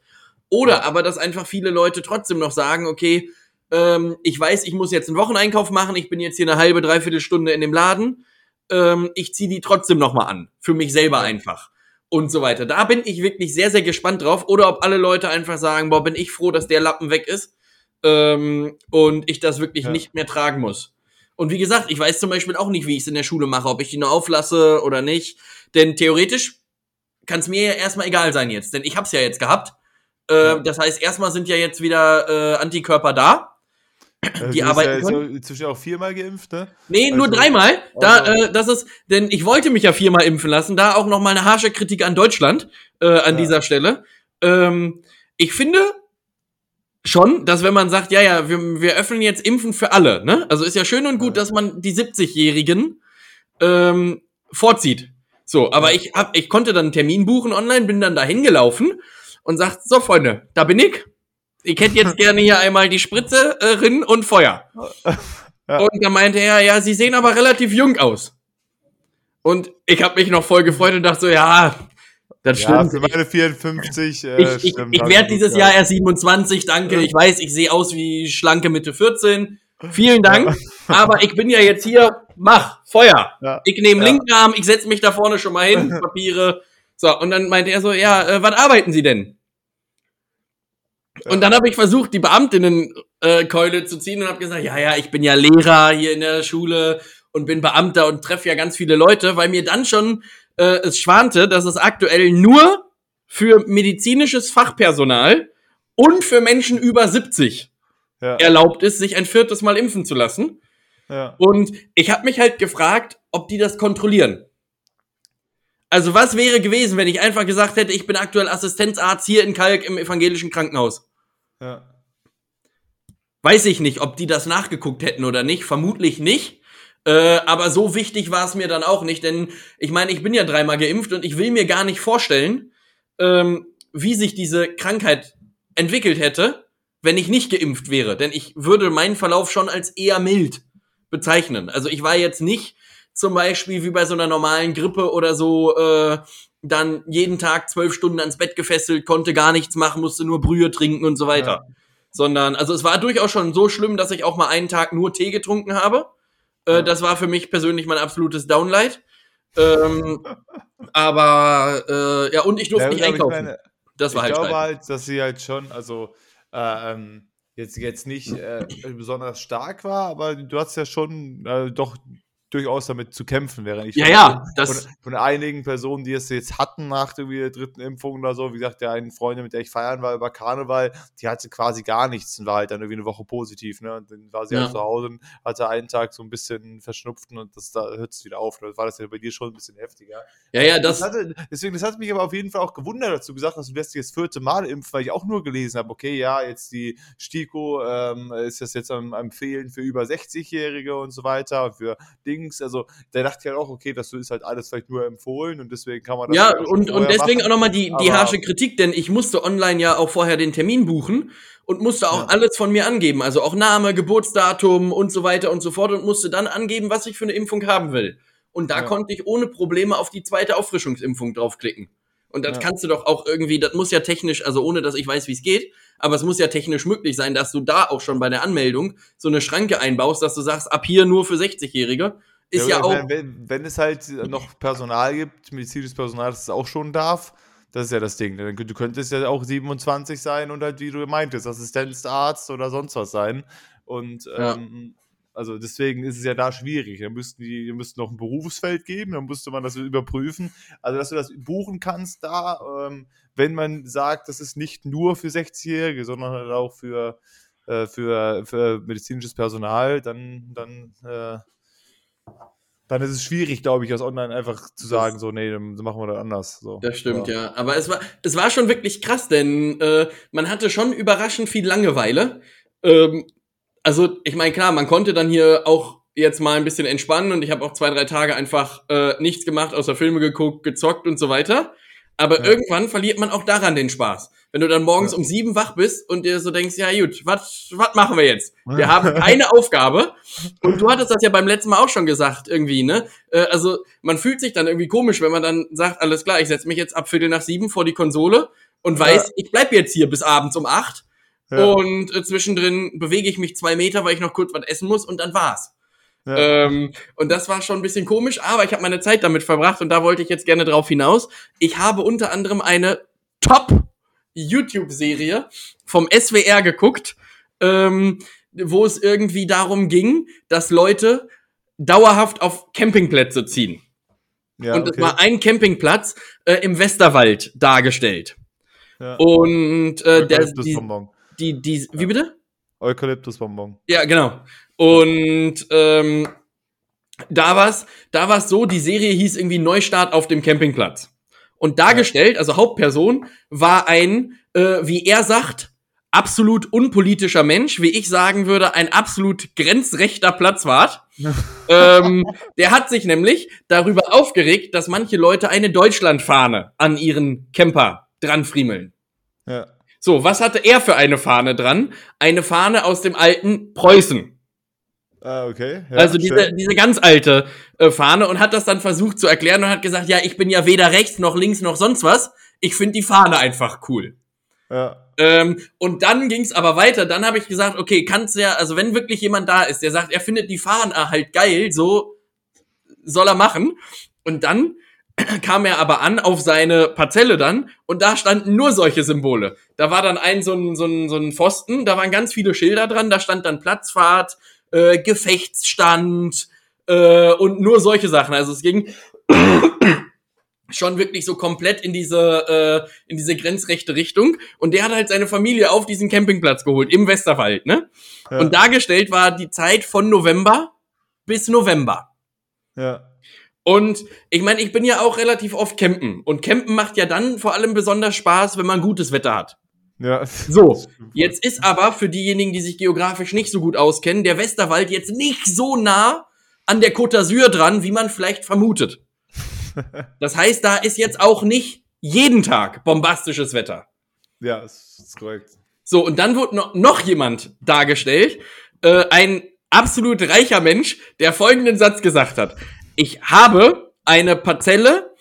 Oder aber, dass einfach viele Leute trotzdem noch sagen, okay, ähm, ich weiß, ich muss jetzt einen Wocheneinkauf machen, ich bin jetzt hier eine halbe, dreiviertel Stunde in dem Laden, ähm, ich ziehe die trotzdem noch mal an. Für mich selber einfach. Und so weiter. Da bin ich wirklich sehr, sehr gespannt drauf. Oder ob alle Leute einfach sagen, boah, bin ich froh, dass der Lappen weg ist ähm, und ich das wirklich ja. nicht mehr tragen muss. Und wie gesagt, ich weiß zum Beispiel auch nicht, wie ich es in der Schule mache, ob ich die nur auflasse oder nicht. Denn theoretisch kann es mir ja erstmal egal sein jetzt, denn ich hab's ja jetzt gehabt. Äh, das heißt, erstmal sind ja jetzt wieder äh, Antikörper da. Also die arbeiten ja können. inzwischen auch viermal geimpft, ne? Nee, also, nur dreimal. Da, also. äh, das ist, denn ich wollte mich ja viermal impfen lassen. Da auch noch mal eine harsche Kritik an Deutschland äh, an ja. dieser Stelle. Ähm, ich finde schon, dass wenn man sagt, ja, ja, wir, wir öffnen jetzt Impfen für alle, ne? Also ist ja schön und gut, dass man die 70-Jährigen ähm, vorzieht. So, aber ich hab, ich konnte dann einen Termin buchen online, bin dann dahin gelaufen und sagt, so Freunde, da bin ich. Ich hätte jetzt gerne hier einmal die Spritze äh, rin und Feuer. Ja. Und da meinte er, ja, sie sehen aber relativ jung aus. Und ich habe mich noch voll gefreut und dachte so, ja, das ja, stimmt. für meine 54 äh, ich, ich, stimmt. Ich, werde dieses Jahr erst 27, danke. Ich weiß, ich sehe aus wie schlanke Mitte 14. Vielen Dank. Ja. Aber ich bin ja jetzt hier, mach, Feuer. Ja. Ich nehme ja. linken Arm, ich setze mich da vorne schon mal hin, Papiere. So, und dann meinte er so, ja, äh, wann arbeiten Sie denn? Und dann habe ich versucht, die Beamtinnenkeule äh, zu ziehen und habe gesagt, ja, ja, ich bin ja Lehrer hier in der Schule und bin Beamter und treffe ja ganz viele Leute, weil mir dann schon äh, es schwante, dass es aktuell nur für medizinisches Fachpersonal und für Menschen über 70 ja. erlaubt ist, sich ein viertes Mal impfen zu lassen. Ja. Und ich habe mich halt gefragt, ob die das kontrollieren. Also was wäre gewesen, wenn ich einfach gesagt hätte, ich bin aktuell Assistenzarzt hier in Kalk im evangelischen Krankenhaus? Ja. Weiß ich nicht, ob die das nachgeguckt hätten oder nicht. Vermutlich nicht. Äh, aber so wichtig war es mir dann auch nicht, denn ich meine, ich bin ja dreimal geimpft und ich will mir gar nicht vorstellen, ähm, wie sich diese Krankheit entwickelt hätte, wenn ich nicht geimpft wäre. Denn ich würde meinen Verlauf schon als eher mild bezeichnen. Also ich war jetzt nicht zum Beispiel wie bei so einer normalen Grippe oder so, äh, dann jeden Tag zwölf Stunden ans Bett gefesselt, konnte gar nichts machen, musste nur Brühe trinken und so weiter. Ja. Sondern, also es war durchaus schon so schlimm, dass ich auch mal einen Tag nur Tee getrunken habe. Äh. Das war für mich persönlich mein absolutes Downlight. Ähm, aber äh, ja, und ich durfte ja, nicht einkaufen. Meine, das war ich halt. Ich glaube halt, dass sie halt schon, also äh, ähm, jetzt, jetzt nicht äh, besonders stark war, aber du hast ja schon äh, doch durchaus damit zu kämpfen, während ich ja, ja, das von, von, einigen Personen, die es jetzt hatten nach der dritten Impfung oder so, wie gesagt, der einen Freundin, mit der ich feiern war über Karneval, die hatte quasi gar nichts und war halt dann irgendwie eine Woche positiv, ne? Und dann war sie halt ja. halt zu Hause und hatte einen Tag so ein bisschen verschnupften und das da hört es wieder auf. Da war das ja bei dir schon ein bisschen heftiger. Ja, ja, das. das hatte, deswegen, das hat mich aber auf jeden Fall auch gewundert, dass du gesagt hast, du lässt dich das vierte Mal impfen, weil ich auch nur gelesen habe, okay, ja, jetzt die STIKO ähm, ist das jetzt am Empfehlen für über 60-Jährige und so weiter für Dings Dings. Also da dachte ich halt auch, okay, das ist halt alles vielleicht nur empfohlen und deswegen kann man das. Ja, halt und, und deswegen machen. auch nochmal die, die harsche Kritik, denn ich musste online ja auch vorher den Termin buchen und musste auch ja. alles von mir angeben. Also auch Name, Geburtsdatum und so weiter und so fort und musste dann angeben, was ich für eine Impfung haben will. Und da ja. konnte ich ohne Probleme auf die zweite Auffrischungsimpfung draufklicken. Und das ja. kannst du doch auch irgendwie, das muss ja technisch, also ohne dass ich weiß, wie es geht, aber es muss ja technisch möglich sein, dass du da auch schon bei der Anmeldung so eine Schranke einbaust, dass du sagst, ab hier nur für 60-Jährige ist ja, ja auch. Wenn, wenn, es halt noch Personal gibt, medizinisches Personal, das es auch schon darf, Das ist ja das Ding. Du könntest ja auch 27 sein und halt, wie du meintest, Assistenzarzt oder sonst was sein. Und Ja. ähm, also deswegen ist es ja da schwierig. Da müssten die, die müssten noch ein Berufsfeld geben, dann müsste man das überprüfen. Also, dass du das buchen kannst da, ähm, wenn man sagt, das ist nicht nur für 60-Jährige, sondern halt auch für, äh, für, für medizinisches Personal, dann, dann, äh, dann ist es schwierig, glaube ich, das online einfach zu sagen, so, nee, dann machen wir das anders. So. Das stimmt, ja. Aber es war, es war schon wirklich krass, denn äh, man hatte schon überraschend viel Langeweile. Ähm, also, ich meine, klar, man konnte dann hier auch jetzt mal ein bisschen entspannen und ich habe auch zwei, drei Tage einfach äh, nichts gemacht, außer Filme geguckt, gezockt und so weiter. Aber Ja. irgendwann verliert man auch daran den Spaß. Wenn du dann morgens Ja. um sieben wach bist und dir so denkst, ja gut, was was machen wir jetzt? Wir haben eine Aufgabe und du hattest das ja beim letzten Mal auch schon gesagt irgendwie, ne? Äh, also man fühlt sich dann irgendwie komisch, wenn man dann sagt, alles klar, ich setze mich jetzt ab Viertel nach sieben vor die Konsole und weiß, ich bleib jetzt hier bis abends um acht Ja. und äh, zwischendrin bewege ich mich zwei Meter, weil ich noch kurz was essen muss und dann war's. Ja. Ähm, und das war schon ein bisschen komisch, aber ich habe meine Zeit damit verbracht und da wollte ich jetzt gerne drauf hinaus. Ich habe unter anderem eine Top YouTube-Serie vom SWR geguckt, ähm, wo es irgendwie darum ging, dass Leute dauerhaft auf Campingplätze ziehen. ja, und es okay. war ein Campingplatz äh, im Westerwald dargestellt. ja. Und äh, der, die, Eukalyptusbonbon. Die, die, wie bitte? Eukalyptusbonbon. Ja, genau. Und ähm, da war's, da war's so, die Serie hieß irgendwie Neustart auf dem Campingplatz. Und dargestellt, also Hauptperson, war ein, äh, wie er sagt, absolut unpolitischer Mensch, wie ich sagen würde, ein absolut grenzrechter Platzwart. ähm, der hat sich nämlich darüber aufgeregt, dass manche Leute eine Deutschlandfahne an ihren Camper dranfriemeln. Ja. So, was hatte er für eine Fahne dran? Eine Fahne aus dem alten Preußen. Ah, okay. Ja, also diese, schön. diese ganz alte äh, Fahne und hat das dann versucht zu erklären und hat gesagt, ja, ich bin ja weder rechts noch links noch sonst was. Ich finde die Fahne einfach cool. Ja. Ähm, und dann ging's aber weiter. Dann habe ich gesagt, okay, kannst ja, also wenn wirklich jemand da ist, der sagt, er findet die Fahne halt geil, so soll er machen. Und dann kam er aber an auf seine Parzelle dann und da standen nur solche Symbole. Da war dann ein so ein, so ein, so ein Pfosten, da waren ganz viele Schilder dran, da stand dann Platzfahrt, äh, Gefechtsstand äh, und nur solche Sachen. Also es ging schon wirklich so komplett in diese, äh, in diese grenzrechte Richtung. Und der hat halt seine Familie auf diesen Campingplatz geholt, im Westerwald, ne? Ja. Und dargestellt war die Zeit von November bis November. ja. Und ich meine, ich bin ja auch relativ oft campen. Und campen macht ja dann vor allem besonders Spaß, wenn man gutes Wetter hat. Ja. So, jetzt ist aber für diejenigen, die sich geografisch nicht so gut auskennen, der Westerwald jetzt nicht so nah an der Côte d'Azur dran, wie man vielleicht vermutet. Das heißt, da ist jetzt auch nicht jeden Tag bombastisches Wetter. Ja, das ist korrekt. So, und dann wurde noch, noch jemand dargestellt, äh, ein absolut reicher Mensch, der folgenden Satz gesagt hat. Ich habe eine Parzelle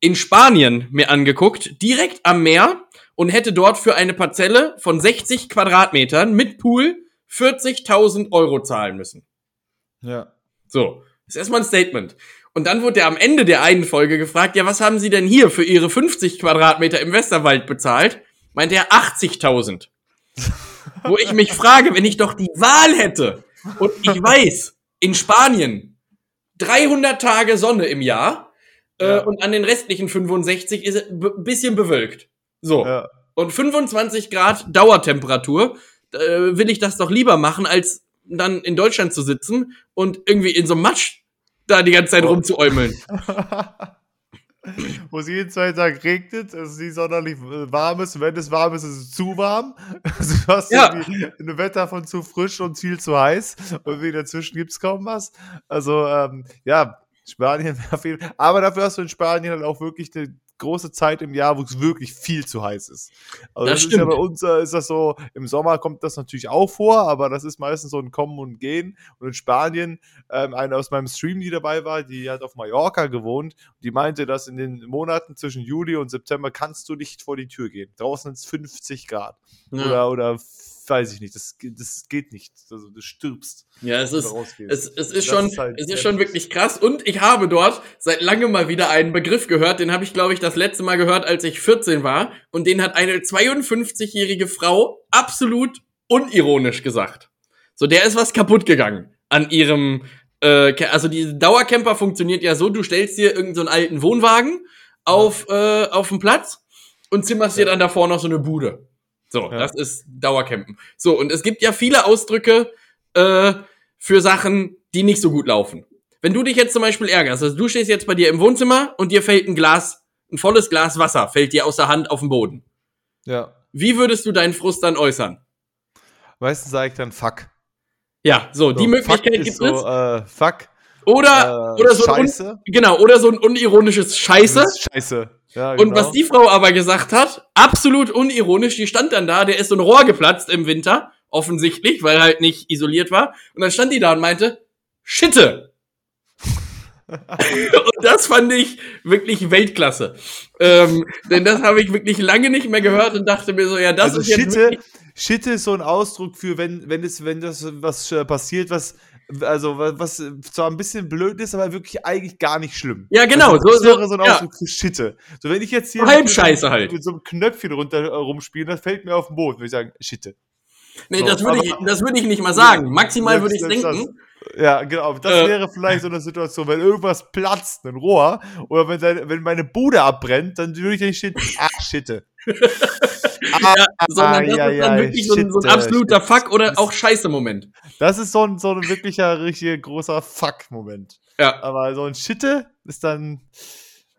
in Spanien mir angeguckt, direkt am Meer und hätte dort für eine Parzelle von 60 Quadratmetern mit Pool 40.000 Euro zahlen müssen. Ja. So, das ist erstmal ein Statement. Und dann wurde er am Ende der einen Folge gefragt, ja, was haben Sie denn hier für Ihre 50 Quadratmeter im Westerwald bezahlt? Meinte er 80.000. Wo ich mich frage, wenn ich doch die Wahl hätte und ich weiß, in Spanien 300 Tage Sonne im Jahr äh, Ja. und an den restlichen 65 ist es ein bisschen bewölkt. So. Ja. Und 25 Grad Dauertemperatur, äh, will ich das doch lieber machen, als dann in Deutschland zu sitzen und irgendwie in so einem Matsch da die ganze Zeit Oh. rumzuäumeln. Wo es jeden zweiten Tag regnet, es ist nicht sonderlich äh, warm ist. Und wenn es warm ist, ist es zu warm. Also du hast Ja. ein Wetter von zu frisch und viel zu heiß. Und wie dazwischen gibt es kaum was. Also, ähm, ja, Spanien. Aber dafür hast du in Spanien halt auch wirklich eine große Zeit im Jahr, wo es wirklich viel zu heiß ist. Also Das das, ist ja bei uns äh, ist das so, im Sommer kommt das natürlich auch vor, aber das ist meistens so ein Kommen und Gehen. Und in Spanien, ähm, eine aus meinem Stream, die dabei war, die hat auf Mallorca gewohnt, die meinte, dass in den Monaten zwischen Juli und September kannst du nicht vor die Tür gehen. Draußen sind es 50 Grad Ja. oder, oder weiß ich nicht. Das, das geht nicht. Also du stirbst. Ja, es ist, es, es ist Das schon, ist halt es ist schon wirklich krass. Und ich habe dort seit langem mal wieder einen Begriff gehört, den habe ich, glaube ich, das letzte Mal gehört, als ich 14 war. Und den hat eine 52-jährige Frau absolut unironisch gesagt. So, der ist was kaputt gegangen an ihrem, äh, also diese Dauercamper funktioniert ja so, du stellst dir irgendeinen so einen alten Wohnwagen auf, äh, auf den Platz und zimmerst dir Ja. dann davor noch so eine Bude. So, Ja. das ist Dauercampen. So, und es gibt ja viele Ausdrücke äh, für Sachen, die nicht so gut laufen. Wenn du dich jetzt zum Beispiel ärgerst, also du stehst jetzt bei dir im Wohnzimmer und dir fällt ein Glas, ein volles Glas Wasser, fällt dir aus der Hand auf den Boden. Ja. Wie würdest du deinen Frust dann äußern? Meistens sage ich dann fuck. Ja, so, die So, Möglichkeit fuck gibt ist so, es. Äh, fuck. Oder, äh, oder so ein, un, Scheiße. genau, oder so ein unironisches Scheiße. Scheiße. Ja, Und genau. was die Frau aber gesagt hat, absolut unironisch, die stand dann da, der ist so ein Rohr geplatzt im Winter, offensichtlich, weil halt nicht isoliert war. Und dann stand die da und meinte, Schitte. und das fand ich wirklich Weltklasse. Ähm, denn das habe ich wirklich lange nicht mehr gehört und dachte mir so, ja, das also ist jetzt Schitte, wirklich, Schitte ist so ein Ausdruck für, wenn, wenn es, wenn das was äh, passiert, was, also wa- was zwar ein bisschen blöd ist, aber wirklich eigentlich gar nicht schlimm. Ja, genau, so- so- so ja. Für Schitte. So, wenn ich jetzt hier mit, halt. mit so einem Knöpfchen runter äh, rumspiele, das fällt mir auf den Boden, würde ich sagen, Schitte. nee, so, das würde ich, das würde ich nicht mal sagen. Maximal würde ich denken. Ja, genau. Das Äh. wäre vielleicht so eine Situation, wenn irgendwas platzt, ein Rohr, oder wenn, deine, wenn meine Bude abbrennt, dann würde ich nicht stehen, ah, Schitte. ah, Sondern das ja, ist dann ja, wirklich so ein, so ein Schitte, absoluter Schitte. Fuck oder auch Scheiße-Moment. Das ist so ein, so ein wirklicher, richtig großer Fuck-Moment. Ja. Aber so ein Schitte ist dann.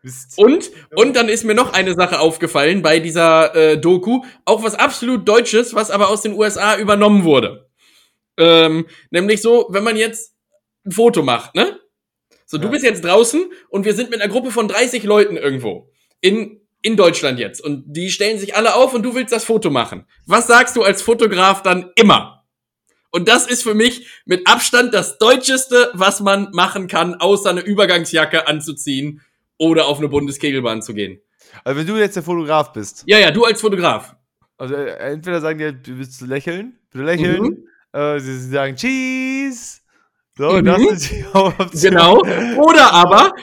Ist, Und, und dann ist mir noch eine Sache aufgefallen bei dieser äh, Doku, auch was absolut Deutsches, was aber aus den USA übernommen wurde. Ähm, nämlich so, wenn man jetzt ein Foto macht, ne? So, du Ja. bist jetzt draußen und wir sind mit einer Gruppe von 30 Leuten irgendwo. In, in Deutschland jetzt. Und die stellen sich alle auf und du willst das Foto machen. Was sagst du als Fotograf dann immer? Und das ist für mich mit Abstand das Deutscheste, was man machen kann, außer eine Übergangsjacke anzuziehen oder auf eine Bundeskegelbahn zu gehen. also wenn du jetzt der Fotograf bist, Ja, ja, du als Fotograf. also äh, entweder sagen die, du willst lächeln, bitte lächeln, Mhm. äh, sie, sagen Cheese. So, Mhm. das ist die Option. Genau. Oder aber,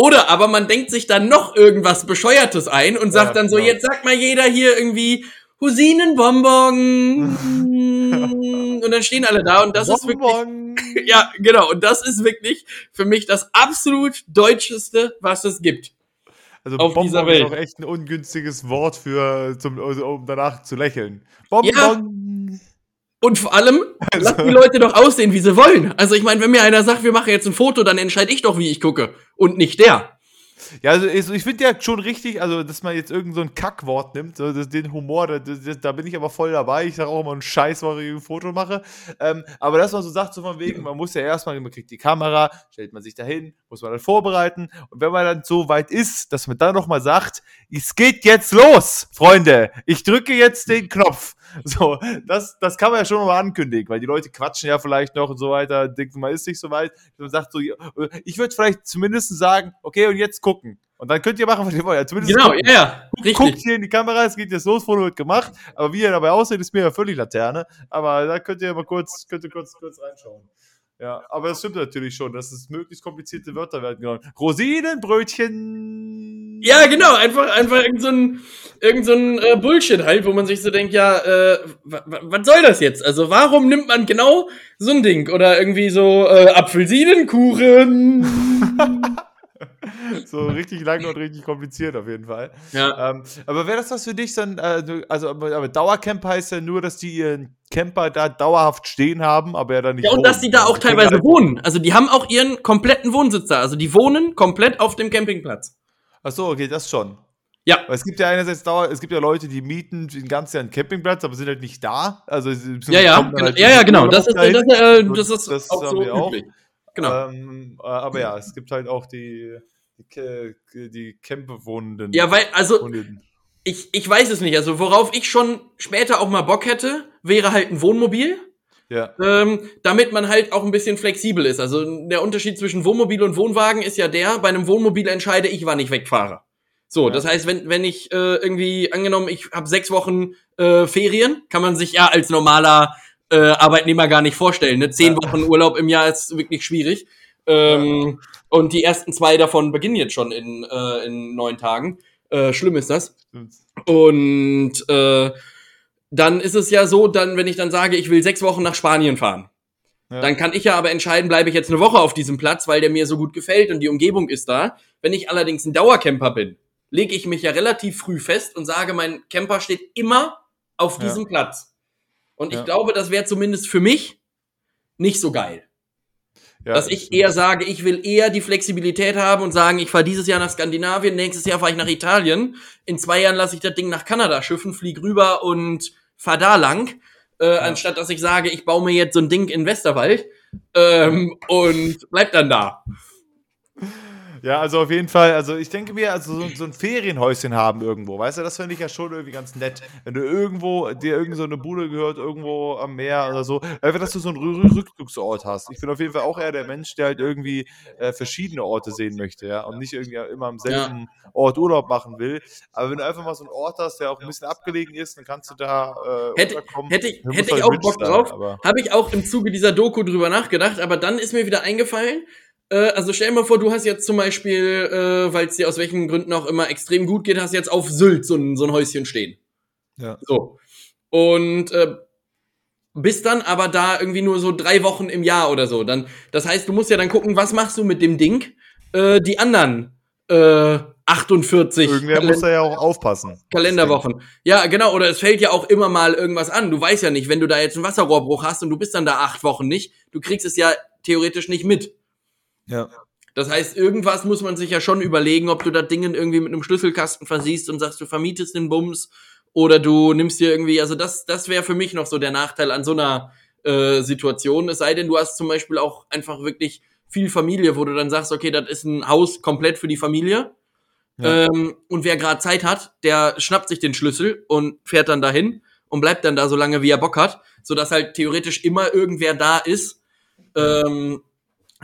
oder aber man denkt sich dann noch irgendwas Bescheuertes ein und sagt Ja, dann so, genau. jetzt sagt mal jeder hier irgendwie Husinenbonbon. und dann stehen alle da und das ist wirklich, Bonbon. ja, genau. Und das ist wirklich für mich das absolut Deutscheste, was es gibt. Also auf Bonbon dieser ist Welt. auch echt ein ungünstiges Wort für, zum, also, um danach zu lächeln. Bonbon. Und vor allem, Also- lass die Leute doch aussehen, wie sie wollen. Also ich meine, wenn mir einer sagt, wir machen jetzt ein Foto, dann entscheide ich doch, wie ich gucke. Und nicht der. Ja, also ich, finde ja schon richtig, also dass man jetzt irgend so ein Kackwort nimmt, so, das, den Humor, da, das, da bin ich aber voll dabei. Ich sage auch immer ein Scheiß, wenn ich ein Foto mache. Ähm, aber das, was du sagst, so von wegen, man muss ja erstmal, man kriegt die Kamera, stellt man sich dahin, muss man dann vorbereiten. Und wenn man dann so weit ist, dass man dann nochmal sagt, es geht jetzt los, Freunde, ich drücke jetzt den Knopf. So, das, das kann man ja schon mal ankündigen, weil die Leute quatschen ja vielleicht noch und so weiter, denken, man ist nicht so weit. Man sagt so, ich würde vielleicht zumindest sagen, okay, und jetzt gucken. Und dann könnt ihr machen, was ihr wollt. Ja, zumindest Genau, gucken. ja, ja. Guckt Richtig. hier in die Kamera, es geht jetzt los, Foto wird gemacht. Aber wie ihr dabei aussieht, ist mir ja völlig Laterne. Aber da könnt ihr mal kurz, könnt ihr kurz, kurz reinschauen. Ja, aber das stimmt natürlich schon, dass es möglichst komplizierte Wörter werden genommen. Rosinenbrötchen. Ja, genau, einfach, einfach irgend so ein, irgend so ein äh, Bullshit halt, wo man sich so denkt, ja, äh, was soll das jetzt? Also warum nimmt man genau so ein Ding? Oder irgendwie so äh, Apfelsinenkuchen. So richtig lang und richtig kompliziert auf jeden Fall. ja. Ähm, aber wäre das was für dich dann, äh, also aber, aber Dauercamp heißt ja nur, dass die ihren Camper da dauerhaft stehen haben, aber ja dann nicht ja, und dass die da auch Die können teilweise halt- wohnen. Also die haben auch ihren kompletten Wohnsitz da. Also die wohnen komplett auf dem Campingplatz. Ach so, okay, das schon. Ja. Weil es gibt ja einerseits Dauer, es gibt ja Leute, die mieten den ganzen Jahr einen Campingplatz, aber sind halt nicht da. Also Ja, ja, genau. halt ja, ja, genau. Das ist, das, äh, das ist das auch haben so wir auch. Genau. Ähm, äh, aber ja, es gibt halt auch die, die, Campbewohnenden. Ja, weil, also, ich, ich weiß es nicht. Also, worauf ich schon später auch mal Bock hätte, wäre halt ein Wohnmobil. Ja. Ähm, damit man halt auch ein bisschen flexibel ist. Also der Unterschied zwischen Wohnmobil und Wohnwagen ist ja der, bei einem Wohnmobil entscheide ich, wann ich wegfahre. So, Ja. das heißt, wenn, wenn ich äh, irgendwie, angenommen, ich habe sechs Wochen äh, Ferien, kann man sich ja als normaler äh, Arbeitnehmer gar nicht vorstellen. Ne? Zehn Ja. Wochen Urlaub im Jahr ist wirklich schwierig. Ähm, Und die ersten zwei davon beginnen jetzt schon in, äh, in neun Tagen. Äh, schlimm ist das. Und äh, dann ist es ja so, dann, wenn ich dann sage, ich will sechs Wochen nach Spanien fahren, Ja. dann kann ich ja aber entscheiden, bleibe ich jetzt eine Woche auf diesem Platz, weil der mir so gut gefällt und die Umgebung ist da. Wenn ich allerdings ein Dauercamper bin, lege ich mich ja relativ früh fest und sage, mein Camper steht immer auf Ja. diesem Platz. Und Ja. ich glaube, das wäre zumindest für mich nicht so geil. Ja, Dass ich eher sage, ich will eher die Flexibilität haben und sagen, ich fahre dieses Jahr nach Skandinavien, nächstes Jahr fahre ich nach Italien, in zwei Jahren lasse ich das Ding nach Kanada schiffen, flieg rüber und fahr da lang, äh, anstatt dass ich sage, ich baue mir jetzt so ein Ding in Westerwald ähm, und bleib dann da. Ja, also auf jeden Fall, also ich denke mir, also so, so ein Ferienhäuschen haben irgendwo, weißt du, das finde ich ja schon irgendwie ganz nett. Wenn du irgendwo, dir irgend so eine Bude gehört, irgendwo am Meer oder so, einfach, dass du so einen Rü- Rückzugsort hast. Ich bin auf jeden Fall auch eher der Mensch, der halt irgendwie äh, verschiedene Orte sehen möchte, ja, und nicht irgendwie immer am selben Ort Urlaub machen will. Aber wenn du einfach mal so einen Ort hast, der auch ein bisschen abgelegen ist, dann kannst du da äh, Hätte, unterkommen. hätte ich, hätte ich halt auch Bock sein, drauf. Habe ich auch im Zuge dieser Doku drüber nachgedacht, aber dann ist mir wieder eingefallen, äh, also stell dir mal vor, du hast jetzt zum Beispiel, äh, weil es dir aus welchen Gründen auch immer extrem gut geht, hast jetzt auf Sylt so ein, so ein Häuschen stehen. Ja. So. Und äh, bist dann aber da irgendwie nur so drei Wochen im Jahr oder so. Dann, das heißt, du musst ja dann gucken, was machst du mit dem Ding? Äh, die anderen äh, 48 Irgendwer muss da ja auch aufpassen. Kalenderwochen. Ja, genau. Oder es fällt ja auch immer mal irgendwas an. Du weißt ja nicht, wenn du da jetzt einen Wasserrohrbruch hast und du bist dann da acht Wochen nicht, du kriegst es ja theoretisch nicht mit. Ja. Das heißt, irgendwas muss man sich ja schon überlegen, ob du das Ding irgendwie mit einem Schlüsselkasten versiehst und sagst, du vermietest den Bums oder du nimmst dir irgendwie, also das, das wäre für mich noch so der Nachteil an so einer äh, Situation. Es sei denn, du hast zum Beispiel auch einfach wirklich viel Familie, wo du dann sagst, okay, das ist ein Haus komplett für die Familie. Ja. Ähm, und wer gerade Zeit hat, der schnappt sich den Schlüssel und fährt dann dahin und bleibt dann da so lange, wie er Bock hat, sodass halt theoretisch immer irgendwer da ist, ähm,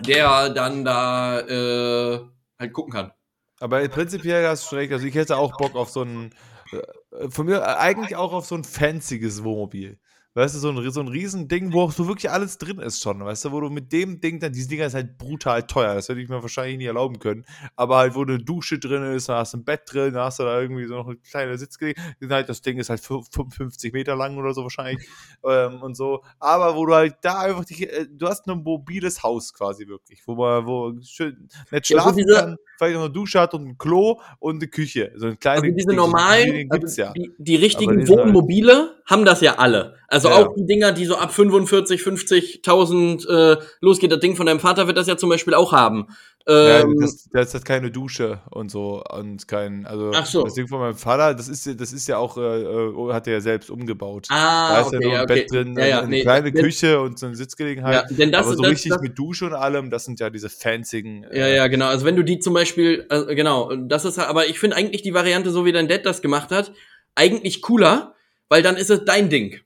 der dann da äh, halt gucken kann. Aber prinzipiell hast du recht. Also ich hätte auch Bock auf so ein, äh, von mir äh, eigentlich auch auf so ein fancyes Wohnmobil. Weißt du, so ein, so ein Riesending, wo auch so wirklich alles drin ist schon, weißt du, wo du mit dem Ding dann, diese Dinger ist halt brutal teuer, das hätte ich mir wahrscheinlich nie erlauben können, aber halt, wo eine Dusche drin ist, da hast du ein Bett drin, da hast du da irgendwie so noch eine kleine Sitzgelegenheit, halt, das Ding ist halt 55 Meter lang oder so wahrscheinlich ähm, und so, aber wo du halt da einfach, die, äh, du hast ein mobiles Haus quasi wirklich, wo man, wo schön nett Ja, so schlafen diese- kann, vielleicht noch eine Dusche hat und ein Klo und eine Küche, so eine kleine Also diese Ding, normalen, also ja. die, die richtigen halt- Wohnmobile haben das ja alle. Also Ja. auch die Dinger, die so ab 45, 50.000 äh, losgeht. Das Ding von deinem Vater wird das ja zum Beispiel auch haben. Ja, Ähm, das, das hat keine Dusche und so und kein, also Ach so. das Ding von meinem Vater, das ist, ja- das ist ja auch, äh, äh, hat er ja selbst umgebaut. ah, da ist okay, ja nur ja, ein okay. Bett drin, ja, ja, eine nee, kleine denn- Küche und so eine Sitzgelegenheit. Ja, denn das, aber so das, richtig das, mit Dusche und allem, das sind ja diese fancyen. äh, Ja, ja, genau. Also wenn du die zum Beispiel, also genau, das ist aber ich finde eigentlich die Variante, so wie dein Dad das gemacht hat, eigentlich cooler, weil dann ist es dein Ding.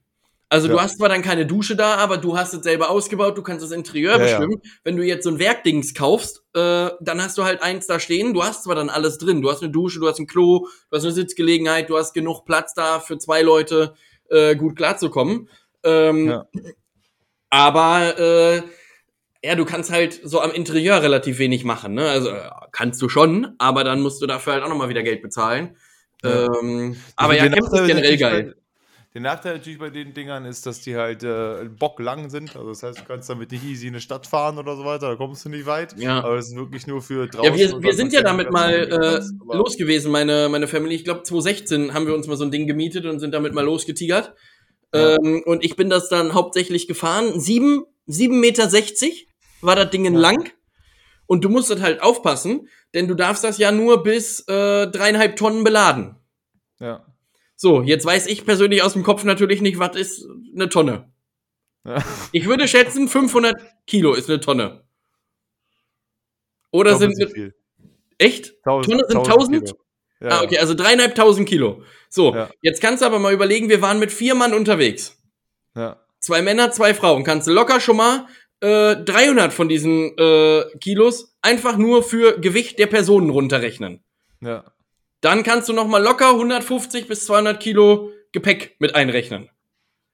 Also du Ja. hast zwar dann keine Dusche da, aber du hast es selber ausgebaut, du kannst das Interieur Ja, ja. bestimmen. Wenn du jetzt so ein Werkdings kaufst, äh, dann hast du halt eins da stehen, du hast zwar dann alles drin, du hast eine Dusche, du hast ein Klo, du hast eine Sitzgelegenheit, du hast genug Platz da für zwei Leute äh, gut klarzukommen. Ähm, Ja. Aber äh, ja, du kannst halt so am Interieur relativ wenig machen, ne? Also kannst du schon, aber dann musst du dafür halt auch nochmal wieder Geld bezahlen. Ja. Ähm, aber ja, Camp ist generell geil. Der Nachteil natürlich bei den Dingern ist, dass die halt äh, bocklang sind. Also das heißt, du kannst damit nicht easy in eine Stadt fahren oder so weiter, da kommst du nicht weit. Ja. Aber es ist wirklich nur für draußen. Ja, wir, wir sind ja damit mal äh, los gewesen, meine, meine Family. Ich glaube, 2016 haben wir uns mal so ein Ding gemietet und sind damit mal losgetigert. Ja. Ähm, und ich bin das dann hauptsächlich gefahren. Sieben, sieben Meter sechzig war das Ding Ja. lang. Und du musstest halt aufpassen, denn du darfst das ja nur bis äh, dreieinhalb Tonnen beladen. Ja. So, jetzt weiß ich persönlich aus dem Kopf natürlich nicht, was ist eine Tonne. Ich würde schätzen, 500 Kilo ist eine Tonne. Oder sind viel. echt? Tausend- Tonne sind 1000 1000? Kilo. Ja, Ah, okay, also dreieinhalbtausend Kilo. So, Ja. jetzt kannst du aber mal überlegen, wir waren mit vier Mann unterwegs. ja. Zwei Männer, zwei Frauen. Kannst du locker schon mal äh, 300 von diesen äh, Kilos einfach nur für Gewicht der Personen runterrechnen. ja. Dann kannst du noch mal locker 150 bis 200 Kilo Gepäck mit einrechnen.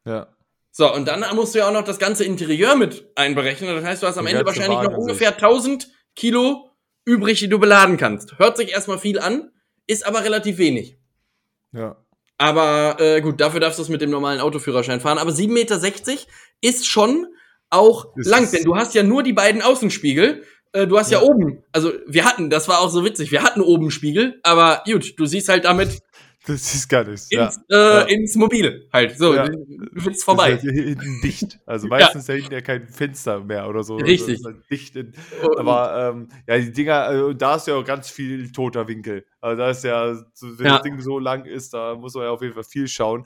Ja. So, und dann musst du ja auch noch das ganze Interieur mit einberechnen. Das heißt, du hast am Die Ende wahrscheinlich noch Wagen ungefähr 1000 Kilo übrig, die du beladen kannst. Hört sich erstmal viel an, ist aber relativ wenig. Ja. Aber äh, gut, dafür darfst du es mit dem normalen Autoführerschein fahren. Aber 7,60 Meter ist schon auch Das lang, ist- denn du hast ja nur die beiden Außenspiegel. Äh, du hast ja. Ja. oben, also wir hatten, das war auch so witzig, wir hatten oben Spiegel, aber gut, du siehst halt damit Das ist gar nichts. Ja. ins, äh, Ja. ins Mobil halt. So, Ja. du vorbei. Halt hinten dicht. Also meistens ist ja hinten ja kein Fenster mehr oder so. Richtig. Halt dicht in, aber ähm, ja, die Dinger, also, da ist ja auch ganz viel toter Winkel. Also da ist ja, wenn Ja. das Ding so lang ist, da muss man ja auf jeden Fall viel schauen.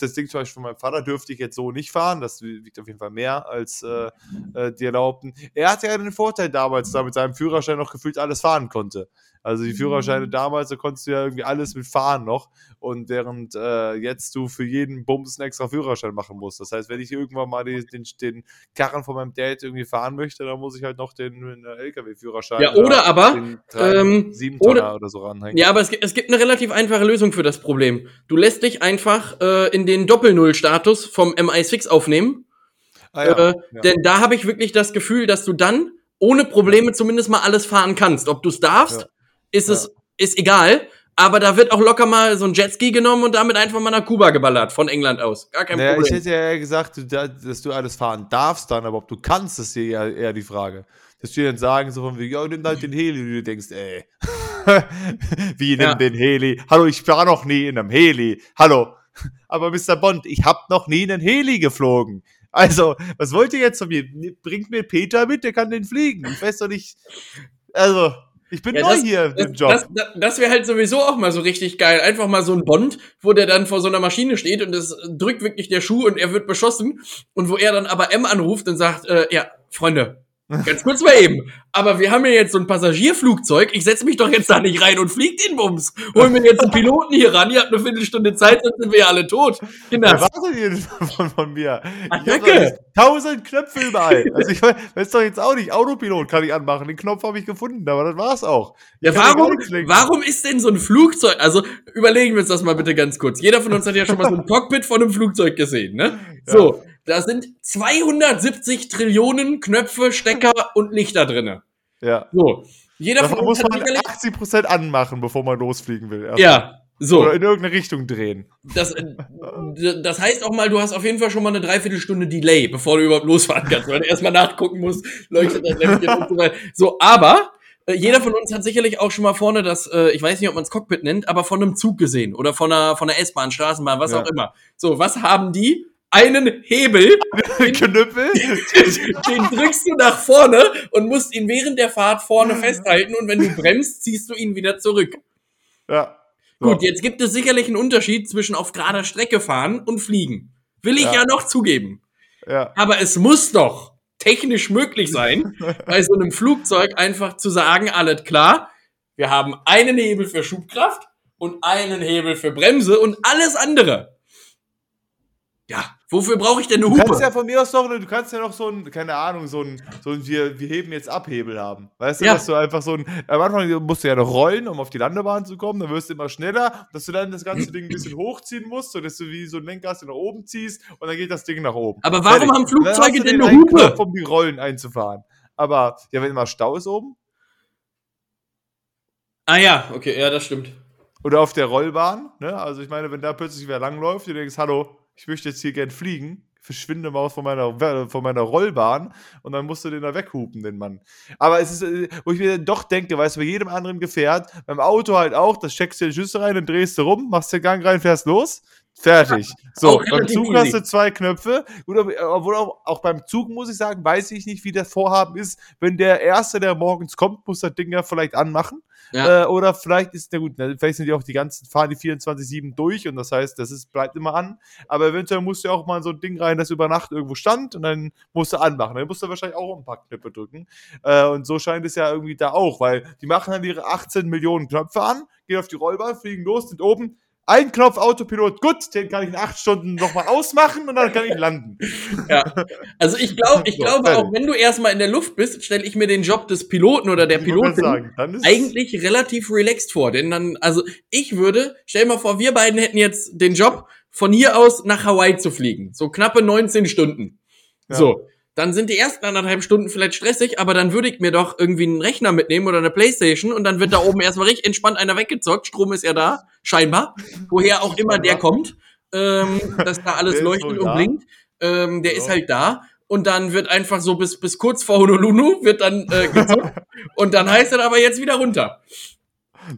Das Ding zum Beispiel von meinem Vater dürfte ich jetzt so nicht fahren. Das wiegt auf jeden Fall mehr als äh, äh, die erlaubten. Er hatte ja den Vorteil damals, da mit seinem Führerschein noch gefühlt alles fahren konnte. Also die Führerscheine damals, da konntest du ja irgendwie alles mit fahren noch. Und während äh, jetzt du für jeden Bums einen extra Führerschein machen musst. Das heißt, wenn ich irgendwann mal die, den, den Karren von meinem Dad irgendwie fahren möchte, dann muss ich halt noch den, den LKW-Führerschein Ja, oder aber, den drei, ähm, sieben oder- Tonner oder so ranhängen. Ja, aber es, gibt- es gibt eine relativ einfache Lösung für das Problem. Du lässt dich einfach äh, in den Doppel-Null-Status vom MI6 aufnehmen. Ah, ja. Äh, ja. Denn da habe ich wirklich das Gefühl, dass du dann ohne Probleme zumindest mal alles fahren kannst. Ob du es darfst, Ja. Ist es ist egal. Aber da wird auch locker mal so ein Jetski genommen und damit einfach mal nach Kuba geballert von England aus. Gar kein naja, ich Problem. hätte ja eher gesagt, du, da- dass du alles fahren darfst dann, aber ob du kannst, ist hier eher, die Frage. Dass wir dann sagen, so von wie, ja, nimm halt den Heli, und du denkst, ey. wie nimm Ja. den Heli? Hallo, ich war noch nie in einem Heli. Hallo. Aber Mr. Bond, ich hab noch nie einen Heli geflogen. Also, was wollt ihr jetzt von mir? Bringt mir Peter mit, der kann den fliegen. Ich weiß doch nicht. Also, ich bin Ja, neu das- hier im Das, Job. das, das, das wäre halt sowieso auch mal so richtig geil. Einfach mal so ein Bond, wo der dann vor so einer Maschine steht und es drückt wirklich der Schuh und er wird beschossen. Und wo er dann aber M anruft und sagt, äh, ja, Freunde, ganz kurz mal eben. Aber wir haben ja jetzt so ein Passagierflugzeug. Ich setze mich doch jetzt da nicht rein und flieg den Bums. Hol mir jetzt einen Piloten hier ran. Ihr habt eine Viertelstunde Zeit, sonst sind wir ja alle tot. Was Kinder. erwartet ihr denn von, von mir? Attacke. doch jetzt tausend Knöpfe überall. Also ich weiß doch jetzt auch nicht, Autopilot kann ich anmachen. Den Knopf habe ich gefunden, aber das war's auch. Ich Ja, ja warum, warum ist denn so ein Flugzeug, also überlegen wir uns das mal bitte ganz kurz. Jeder von uns hat ja schon mal so ein Cockpit von einem Flugzeug gesehen, ne? So, da sind 270 Trillionen Knöpfe, Stecker und Lichter drinne. Ja. So, jeder Davon von uns muss hat man sicherlich, 80% anmachen, bevor man losfliegen will. Erst- ja, so, Oder in irgendeine Richtung drehen. das, äh, das heißt auch mal, du hast auf jeden Fall schon mal eine Dreiviertelstunde Delay, bevor du überhaupt losfahren kannst, weil du erstmal nachgucken musst, leuchtet das Lämpchen und so weiter. So, aber äh, jeder von uns hat sicherlich auch schon mal vorne das, äh, ich weiß nicht, ob man es Cockpit nennt, aber von einem Zug gesehen oder von einer, von einer S-Bahn, Straßenbahn, was Ja. auch immer. So, was haben die? Einen Hebel, Knüppel? den drückst du nach vorne und musst ihn während der Fahrt vorne festhalten und wenn du bremst, ziehst du ihn wieder zurück. ja. Gut, jetzt gibt es sicherlich einen Unterschied zwischen auf gerader Strecke fahren und fliegen. Will ich ja, Ja. noch zugeben. Ja. Aber es muss doch technisch möglich sein, bei so einem Flugzeug einfach zu sagen, alles klar, wir haben einen Hebel für Schubkraft und einen Hebel für Bremse und alles andere. Ja, wofür brauche ich denn eine Du kannst ja Hupe? von mir aus noch, du kannst ja noch so ein, keine Ahnung, so ein, so ein wir, wir heben jetzt Abhebel haben. Weißt du, Ja. dass du einfach so ein, am Anfang musst du ja noch rollen, um auf die Landebahn zu kommen, dann wirst du immer schneller, dass du dann das ganze Ding ein bisschen hochziehen musst, so dass du wie so ein Lenkrad nach oben ziehst und dann geht das Ding nach oben. Aber warum Fertig. haben Flugzeuge denn den eine Hupe? Um die Rollen einzufahren. Aber, ja, wenn immer Stau ist oben Ah ja, okay, ja, das stimmt. oder auf der Rollbahn, ne, also ich meine, wenn da plötzlich wer langläuft, du denkst, hallo, ich möchte jetzt hier gern fliegen, verschwinde mal von meiner, von meiner Rollbahn und dann musst du den da weghupen, den Mann. Aber es ist, äh, wo ich mir doch denke, weißt du, bei jedem anderen Gefährt, beim Auto halt auch, das steckst du den Schlüssel rein, dann drehst du rum, machst den Gang rein, fährst los. Fertig. So, beim Zug hast du zwei Knöpfe. Obwohl auch, auch beim Zug, muss ich sagen, weiß ich nicht, wie das Vorhaben ist. Wenn der Erste, der morgens kommt, muss das Ding ja vielleicht anmachen. Ja. Äh, oder vielleicht ist, na gut, vielleicht sind die auch die ganzen, fahren die 24-7 durch und das heißt, das ist, bleibt immer an. Aber eventuell musst du ja auch mal so ein Ding rein, das über Nacht irgendwo stand und dann musst du anmachen. Dann musst du wahrscheinlich auch ein paar Knöpfe drücken. Äh, und so scheint es ja irgendwie da auch, weil die machen dann ihre 18 Millionen Knöpfe an, gehen auf die Rollbahn, fliegen los, sind oben. Ein Knopf Autopilot, gut, den kann ich in acht Stunden nochmal ausmachen und dann kann ich landen. Ja. Also ich glaube, ich So, glaube, fertig. auch wenn du erstmal in der Luft bist, stelle ich mir den Job des Piloten oder der Pilotin eigentlich relativ relaxed vor. Denn dann, also ich würde, stell mal vor, wir beiden hätten jetzt den Job, von hier aus nach Hawaii zu fliegen. So knappe 19 Stunden. Ja. So. Dann sind die ersten anderthalb Stunden vielleicht stressig, aber dann würde ich mir doch irgendwie einen Rechner mitnehmen oder eine Playstation und dann wird da oben erstmal richtig entspannt einer weggezockt. Strom ist ja da, scheinbar. Woher auch immer der kommt, ähm, dass da alles leuchtet und blinkt. Ähm, der So. ist halt da. Und dann wird einfach so bis, bis kurz vor Honolulu wird dann äh, gezockt. und dann heißt es aber jetzt wieder runter.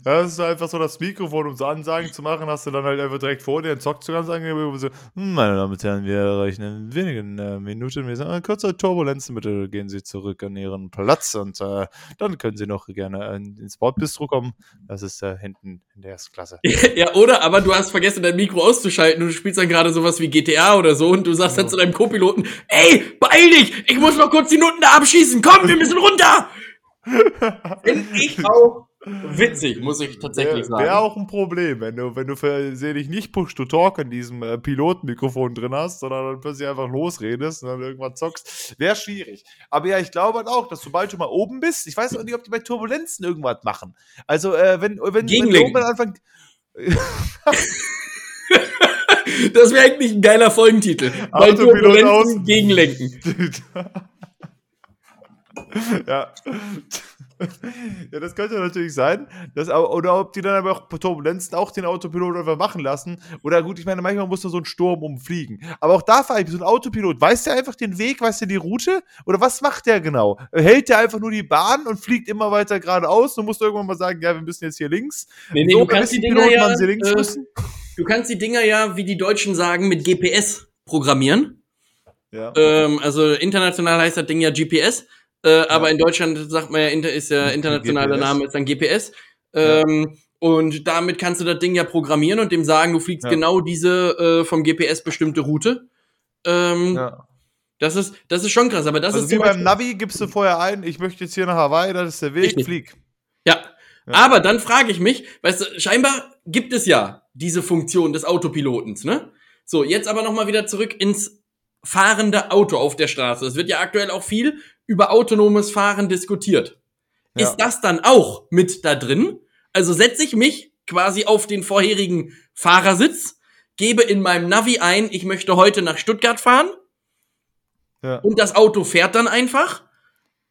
Das ist einfach so das Mikrofon, um so Ansagen zu machen, hast du dann halt einfach direkt vor dir, dann zockt du ganz angenehm, so, "Hm, meine Damen und Herren, wir erreichen in wenigen äh, Minuten, wir sind äh, kurze Turbulenzen, bitte gehen Sie zurück an Ihren Platz und äh, dann können Sie noch gerne äh, ins Bordbistro kommen, das ist äh, hinten in der ersten Klasse. Ja, oder aber du hast vergessen, dein Mikro auszuschalten und du spielst dann gerade sowas wie GTA oder so und du sagst dann zu deinem Co-Piloten, ey, beeil dich, ich muss noch kurz die Noten da abschießen, komm, wir müssen runter. Find ich auch witzig, muss ich tatsächlich Wäre sagen. wär auch ein Problem, wenn du, wenn du versehentlich nicht Push-to-Talk in diesem äh, Pilotenmikrofon drin hast, sondern dann plötzlich einfach losredest und dann irgendwann zockst. Wäre schwierig. Aber ja, ich glaube halt auch, dass sobald du mal oben bist, ich weiß auch nicht, ob die bei Turbulenzen irgendwas machen. Also, äh, wenn, wenn, wenn du oben anfangen. Das wäre eigentlich ein geiler Folgentitel. Bei Turbulenzen. Gegenlenken. ja. Ja, das könnte natürlich sein. Dass, oder ob die dann aber auch Turbulenzen auch den Autopilot einfach machen lassen. Oder gut, ich meine, manchmal muss da so ein Sturm umfliegen. Aber auch da frage ich so ein Autopilot, weiß der einfach den Weg, weiß der die Route? Oder was macht der genau? Hält der einfach nur die Bahn und fliegt immer weiter geradeaus und muss irgendwann mal sagen, ja, wir müssen jetzt hier links? Nee, nee, so, du kannst die Dinger ja, wann sie links äh, müssen? du kannst die Dinger ja, wie die Deutschen sagen, mit GPS programmieren. Ja. Ähm, also international heißt das Ding ja GPS, äh, aber in Deutschland sagt man ja, ist ja internationaler GPS. Name ist dann GPS. Ähm, Und damit kannst du das Ding ja programmieren und dem sagen, du fliegst Ja. genau diese äh, vom GPS bestimmte Route. Ähm, ja. Das ist, das ist schon krass, aber das Also ist wie beim Navi gibst du vorher ein, ich möchte jetzt hier nach Hawaii, das ist der Weg, Richtig. flieg. Ja. Aber dann frage ich mich, weißt du, scheinbar gibt es ja diese Funktion des Autopilotens, ne? So, jetzt aber noch mal wieder zurück ins fahrende Auto auf der Straße. Es wird ja aktuell auch viel über autonomes Fahren diskutiert. Ja. Ist das dann auch mit da drin? Also setze ich mich quasi auf den vorherigen Fahrersitz, gebe in meinem Navi ein, ich möchte heute nach Stuttgart fahren Ja. und das Auto fährt dann einfach?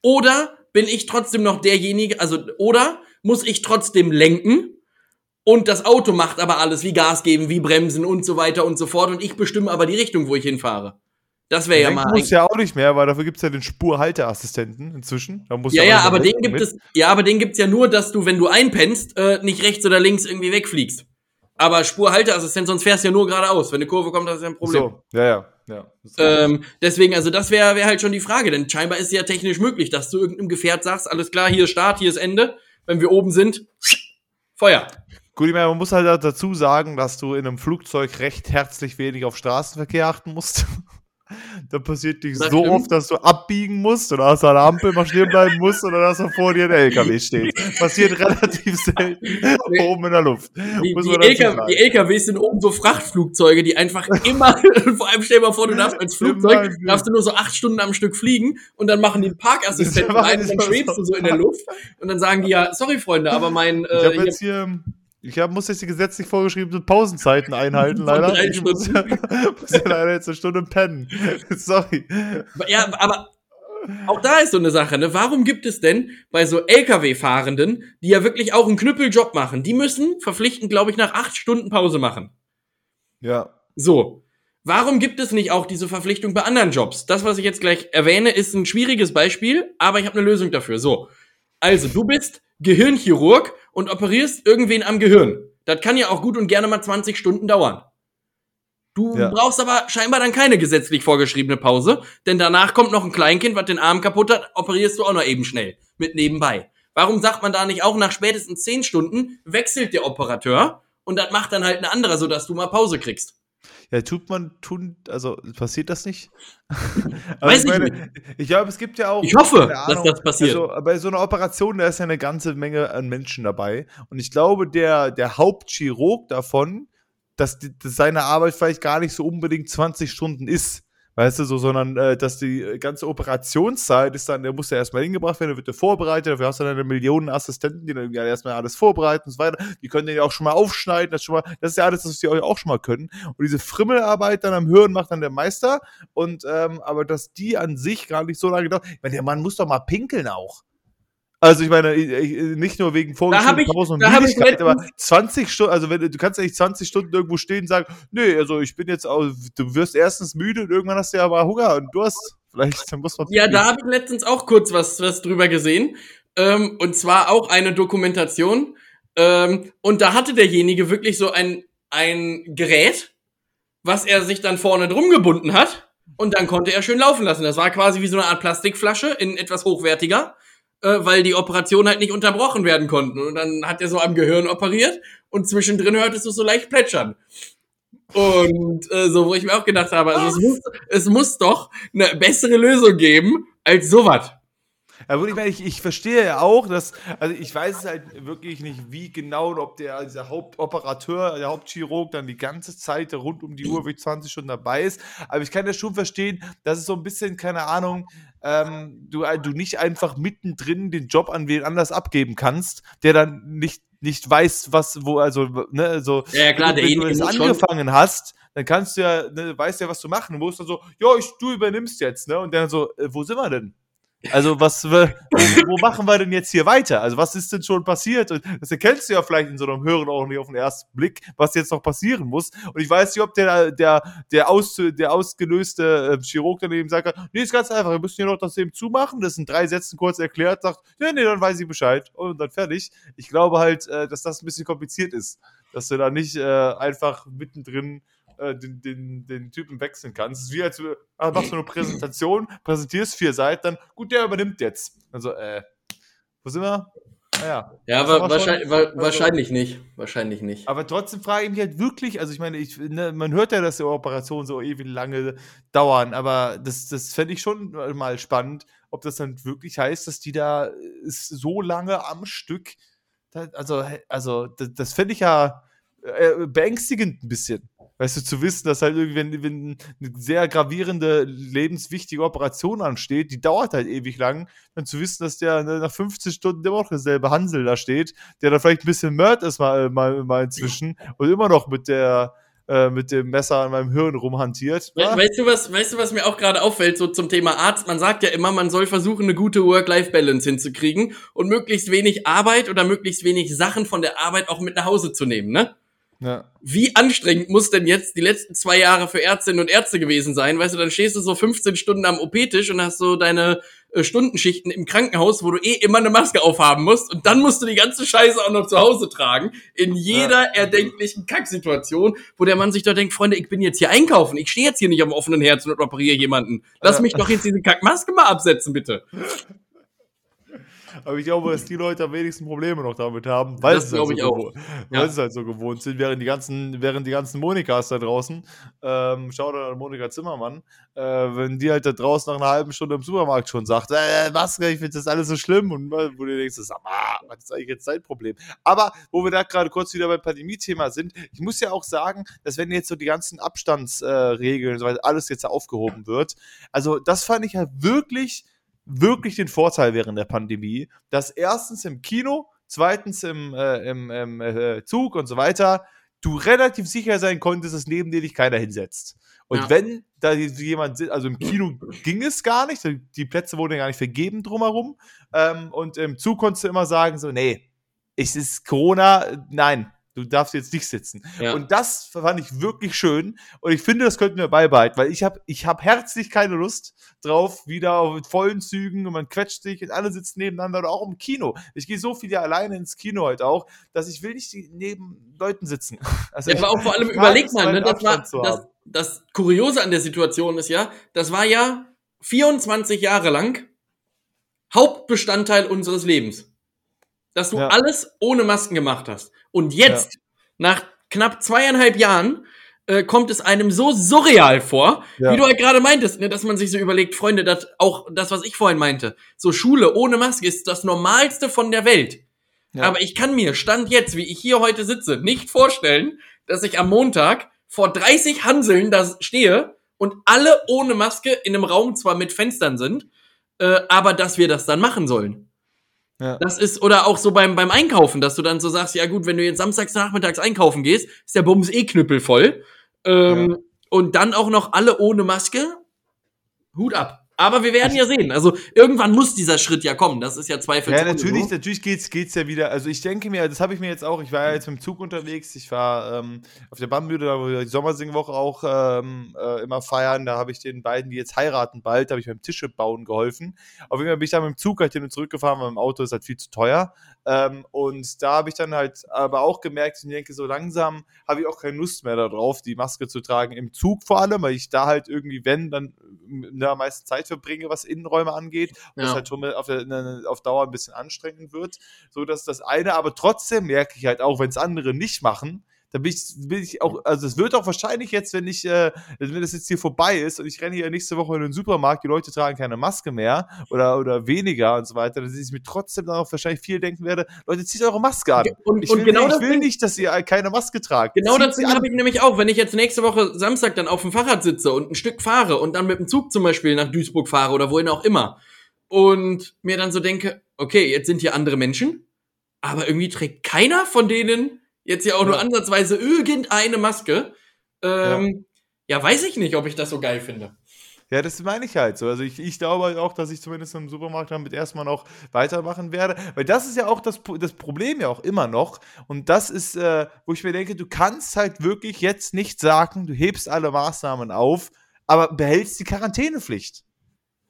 Oder bin ich trotzdem noch derjenige, also, oder muss ich trotzdem lenken und das Auto macht aber alles, wie Gas geben, wie bremsen und so weiter und so fort und ich bestimme aber die Richtung, wo ich hinfahre? Das wäre ja mal. muss ja auch nicht mehr, weil dafür gibt es ja den Spurhalteassistenten inzwischen. Da muss ja, ja, aber den gibt mit. es, ja, aber den gibt's ja nur, dass du, wenn du einpennst, äh, nicht rechts oder links irgendwie wegfliegst. Aber Spurhalteassistent, sonst fährst du ja nur geradeaus. Wenn eine Kurve kommt, das ist ja ein Problem. So, ja, ja. ja. Ähm, deswegen, also das wäre wär halt schon die Frage, denn scheinbar ist es ja technisch möglich, dass du irgendeinem Gefährt sagst, alles klar, hier ist Start, hier ist Ende. Wenn wir oben sind, Feuer. Gut, ich meine, man muss halt dazu sagen, dass du in einem Flugzeug recht herzlich wenig auf Straßenverkehr achten musst. da passiert nicht Das so stimmt. oft, dass du abbiegen musst oder aus einer Ampel mal stehen bleiben musst oder dass da vor dir ein LKW steht. Passiert relativ selten oben in der Luft. Die, die, LKW, die LKWs sind oben so Frachtflugzeuge, die einfach immer, vor allem stell dir mal vor, du darfst als Flugzeug, darfst du nur so acht Stunden am Stück fliegen und dann machen die Parkassistenten rein und dann schwebst du so in der Luft und dann sagen die ja, sorry Freunde, aber mein, äh, ich jetzt hier, ich hab, muss jetzt die gesetzlich vorgeschriebenen Pausenzeiten einhalten, leider. drei Ich muss, muss ja leider jetzt eine Stunde pennen. Sorry. ja, aber auch da ist so eine Sache, ne? Warum gibt es denn bei so LKW-Fahrenden, die ja wirklich auch einen Knüppeljob machen, die müssen verpflichtend, glaube ich, nach acht Stunden Pause machen? Ja. So. Warum gibt es nicht auch diese Verpflichtung bei anderen Jobs? Das, was ich jetzt gleich erwähne, ist ein schwieriges Beispiel, aber ich habe eine Lösung dafür. So. Also, du bist Gehirnchirurg und operierst irgendwen am Gehirn. Das kann ja auch gut und gerne mal 20 Stunden dauern. Du Ja. brauchst aber scheinbar dann keine gesetzlich vorgeschriebene Pause, denn danach kommt noch ein Kleinkind, was den Arm kaputt hat, operierst du auch noch eben schnell mit nebenbei. Warum sagt man da nicht auch nach spätestens 10 Stunden wechselt der Operateur und das macht dann halt ein anderer, sodass du mal Pause kriegst? Ja, tut man, tun, also passiert das nicht? Weiß ich, meine, ich glaube, es gibt ja auch. Ich hoffe, keine dass Ahnung, das passiert. Also, bei so einer Operation, da ist ja eine ganze Menge an Menschen dabei. Und ich glaube, der, der Hauptchirurg davon, dass, die, dass seine Arbeit vielleicht gar nicht so unbedingt 20 Stunden ist. Weißt du, so, sondern äh, dass die äh, ganze Operationszeit ist dann, der muss ja erstmal hingebracht werden, der wird ja vorbereitet, dafür hast du dann eine Millionen Assistenten, die dann erstmal alles vorbereiten und so weiter. Die können den ja auch schon mal aufschneiden, das, schon mal, das ist ja alles, was die euch auch schon mal können. Und diese Frimmelarbeit dann am Hören macht dann der Meister. Und ähm, aber dass die an sich gar nicht so lange dauert. Ich meine, der Mann muss doch mal pinkeln auch. Also ich meine, nicht nur wegen vorgeschriebenen Pausen und Müdigkeit, aber 20 Stunden, also wenn du kannst ja nicht 20 Stunden irgendwo stehen und sagen, nee, also ich bin jetzt, auch, du wirst erstens müde und irgendwann hast du ja aber Hunger und Durst. Vielleicht muss man. Ja, da habe ich letztens auch kurz was, was drüber gesehen. Ähm, und zwar auch eine Dokumentation. Ähm, und da hatte derjenige wirklich so ein, ein Gerät, was er sich dann vorne drum gebunden hat. Und dann konnte er schön laufen lassen. Das war quasi wie so eine Art Plastikflasche in etwas hochwertiger äh, weil die Operationen halt nicht unterbrochen werden konnten. Und dann hat er so am Gehirn operiert und zwischendrin hörtest du so leicht plätschern. Und äh, so, wo ich mir auch gedacht habe, also es muss, es muss doch eine bessere Lösung geben als sowas. Ja, gut, ich meine, ich, ich verstehe ja auch, dass, also ich weiß es halt wirklich nicht, wie genau, ob der, dieser Hauptoperateur, der Hauptchirurg dann die ganze Zeit rund um die Uhr wie 20 Stunden dabei ist. Aber ich kann ja schon verstehen, dass es so ein bisschen, keine Ahnung, ähm, du, äh, du nicht einfach mittendrin den Job an wen anders abgeben kannst, der dann nicht, nicht weiß, was, wo, also, ne, so, ja, ja klar, wenn, wenn du es angefangen hast, dann kannst du ja, ne, weißt ja, was du machen musst, dann so, ja, ich, du übernimmst jetzt, ne, und dann so, äh, wo sind wir denn? Also, was, wo, machen wir denn jetzt hier weiter? Also, was ist denn schon passiert? Und das erkennst du ja vielleicht in so einem Hören auch nicht auf den ersten Blick, was jetzt noch passieren muss. Und ich weiß nicht, ob der, der, der, aus, der ausgelöste äh, Chirurg daneben sagt, nee, ist ganz einfach, wir müssen hier noch das eben zumachen. Das sind drei Sätzen kurz erklärt, sagt, nee, nee, dann weiß ich Bescheid. Und dann fertig. Ich glaube halt, äh, dass das ein bisschen kompliziert ist. Dass du da nicht äh, einfach mittendrin äh, den, den, den Typen wechseln kannst. Es ist wie als du ah, machst du eine Präsentation, präsentierst vier Seiten, dann, gut, der übernimmt jetzt. Also, äh, wo sind wir? Naja. Ah, ja, wa wahrscheinlich, wa also, wahrscheinlich nicht. Wahrscheinlich nicht. Aber trotzdem frage ich mich halt wirklich, also ich meine, ich, ne, man hört ja, dass die Operationen so ewig lange dauern, aber das, das fände ich schon mal spannend, ob das dann wirklich heißt, dass die da ist so lange am Stück. also, also das, das fände ich ja äh, beängstigend ein bisschen. Weißt du, zu wissen, dass halt irgendwie, wenn, wenn eine sehr gravierende, lebenswichtige Operation ansteht, die dauert halt ewig lang, dann zu wissen, dass der ne, nach 15 Stunden immer noch derselbe Hansel da steht, der da vielleicht ein bisschen Mörd ist mal, mal, mal inzwischen und immer noch mit der, äh, mit dem Messer an meinem Hirn rumhantiert. We weißt du was, weißt du, was mir auch gerade auffällt, so zum Thema Arzt? Man sagt ja immer, man soll versuchen, eine gute Work-Life-Balance hinzukriegen und möglichst wenig Arbeit oder möglichst wenig Sachen von der Arbeit auch mit nach Hause zu nehmen, ne? Ja. Wie anstrengend muss denn jetzt die letzten zwei Jahre für Ärztinnen und Ärzte gewesen sein? Weißt du, dann stehst du so 15 Stunden am OP-Tisch und hast so deine äh, Stundenschichten im Krankenhaus, wo du eh immer eine Maske aufhaben musst und dann musst du die ganze Scheiße auch noch zu Hause tragen. In jeder ja. erdenklichen Kacksituation, wo der Mann sich doch denkt, Freunde, ich bin jetzt hier einkaufen, ich stehe jetzt hier nicht am offenen Herzen und operiere jemanden. Lass ja. mich doch jetzt diese Kackmaske mal absetzen, bitte. Aber ich glaube, dass die Leute am wenigsten Probleme noch damit haben, weil, es halt, so gewohnt, weil ja. sie halt so gewohnt sind, während die ganzen, während die ganzen Monikas da draußen, ähm, schau dir an Monika Zimmermann, äh, wenn die halt da draußen nach einer halben Stunde im Supermarkt schon sagt, äh, was, ich finde das alles so schlimm und wo du denkst, sag mal, was ist eigentlich jetzt dein Problem? Aber wo wir da gerade kurz wieder beim Pandemie-Thema sind, ich muss ja auch sagen, dass wenn jetzt so die ganzen Abstandsregeln äh, und so weiter, alles jetzt aufgehoben wird, also das fand ich ja wirklich wirklich den Vorteil während der Pandemie, dass erstens im Kino, zweitens im, äh, im, im äh, Zug und so weiter, du relativ sicher sein konntest, dass neben dir dich keiner hinsetzt. Und ja. wenn da jemand sitzt, also im Kino ging es gar nicht, die Plätze wurden gar nicht vergeben drumherum. Ähm, und im Zug konntest du immer sagen, so, nee, es ist Corona, nein, Du darfst jetzt nicht sitzen. Ja. Und das fand ich wirklich schön. Und ich finde, das könnten wir beibehalten, weil ich habe ich hab herzlich keine Lust drauf, wieder auf vollen Zügen und man quetscht sich und alle sitzen nebeneinander oder auch im Kino. Ich gehe so viel ja alleine ins Kino halt auch, dass ich will nicht neben Leuten sitzen. Also ja, war auch vor allem, überlegt mal, ne, das, war, das, das Kuriose an der Situation ist ja, das war ja 24 Jahre lang Hauptbestandteil unseres Lebens dass du ja. alles ohne Masken gemacht hast. Und jetzt, ja. nach knapp zweieinhalb Jahren, äh, kommt es einem so surreal vor, ja. wie du halt gerade meintest, ne, dass man sich so überlegt, Freunde, dass auch das, was ich vorhin meinte, so Schule ohne Maske ist das Normalste von der Welt. Ja. Aber ich kann mir, Stand jetzt, wie ich hier heute sitze, nicht vorstellen, dass ich am Montag vor 30 Hanseln da stehe und alle ohne Maske in einem Raum zwar mit Fenstern sind, äh, aber dass wir das dann machen sollen. Ja. Das ist, oder auch so beim, beim Einkaufen, dass du dann so sagst, ja gut, wenn du jetzt samstags nachmittags einkaufen gehst, ist der Bums eh knüppelvoll. Ähm, ja. Und dann auch noch alle ohne Maske. Hut ab. Aber wir werden ja sehen. Also irgendwann muss dieser Schritt ja kommen. Das ist ja zweifelsohne. Ja, natürlich, so. natürlich geht's, geht's ja wieder. Also ich denke mir, das habe ich mir jetzt auch. Ich war ja jetzt mit dem Zug unterwegs. Ich war ähm, auf der Bambüde, da wo wir die Sommersingwoche auch ähm, äh, immer feiern. Da habe ich den beiden, die jetzt heiraten bald, habe ich beim Tische bauen geholfen. Auf jeden Fall bin ich da mit dem Zug halt hin und zurückgefahren, weil im Auto ist halt viel zu teuer. Ähm, und da habe ich dann halt aber auch gemerkt, ich denke, so langsam habe ich auch keine Lust mehr darauf, die Maske zu tragen. Im Zug vor allem, weil ich da halt irgendwie, wenn, dann in der meisten Zeit verbringe, was Innenräume angeht. Und ja. das halt schon auf, der, auf Dauer ein bisschen anstrengend wird. So, dass das eine, aber trotzdem merke ich halt auch, wenn es andere nicht machen, da bin ich, bin ich auch, also es wird auch wahrscheinlich jetzt, wenn ich, äh, wenn das jetzt hier vorbei ist und ich renne hier nächste Woche in den Supermarkt, die Leute tragen keine Maske mehr oder, oder weniger und so weiter, dass ich mir trotzdem darauf wahrscheinlich viel denken werde, Leute, zieht eure Maske an. Und, ich, und will, genau ich will nicht, dass ihr keine Maske tragt. Genau das habe ich nämlich auch, wenn ich jetzt nächste Woche Samstag dann auf dem Fahrrad sitze und ein Stück fahre und dann mit dem Zug zum Beispiel nach Duisburg fahre oder wohin auch immer und mir dann so denke, okay, jetzt sind hier andere Menschen, aber irgendwie trägt keiner von denen jetzt ja auch nur ansatzweise irgendeine Maske. Ähm, ja. weiß ich nicht, ob ich das so geil finde. Ja, das meine ich halt so. Also ich, ich glaube halt auch, dass ich zumindest im Supermarkt damit erstmal noch weitermachen werde. Weil das ist ja auch das, das Problem ja auch immer noch. Und das ist, äh, wo ich mir denke, du kannst halt wirklich jetzt nicht sagen, du hebst alle Maßnahmen auf, aber behältst die Quarantänepflicht.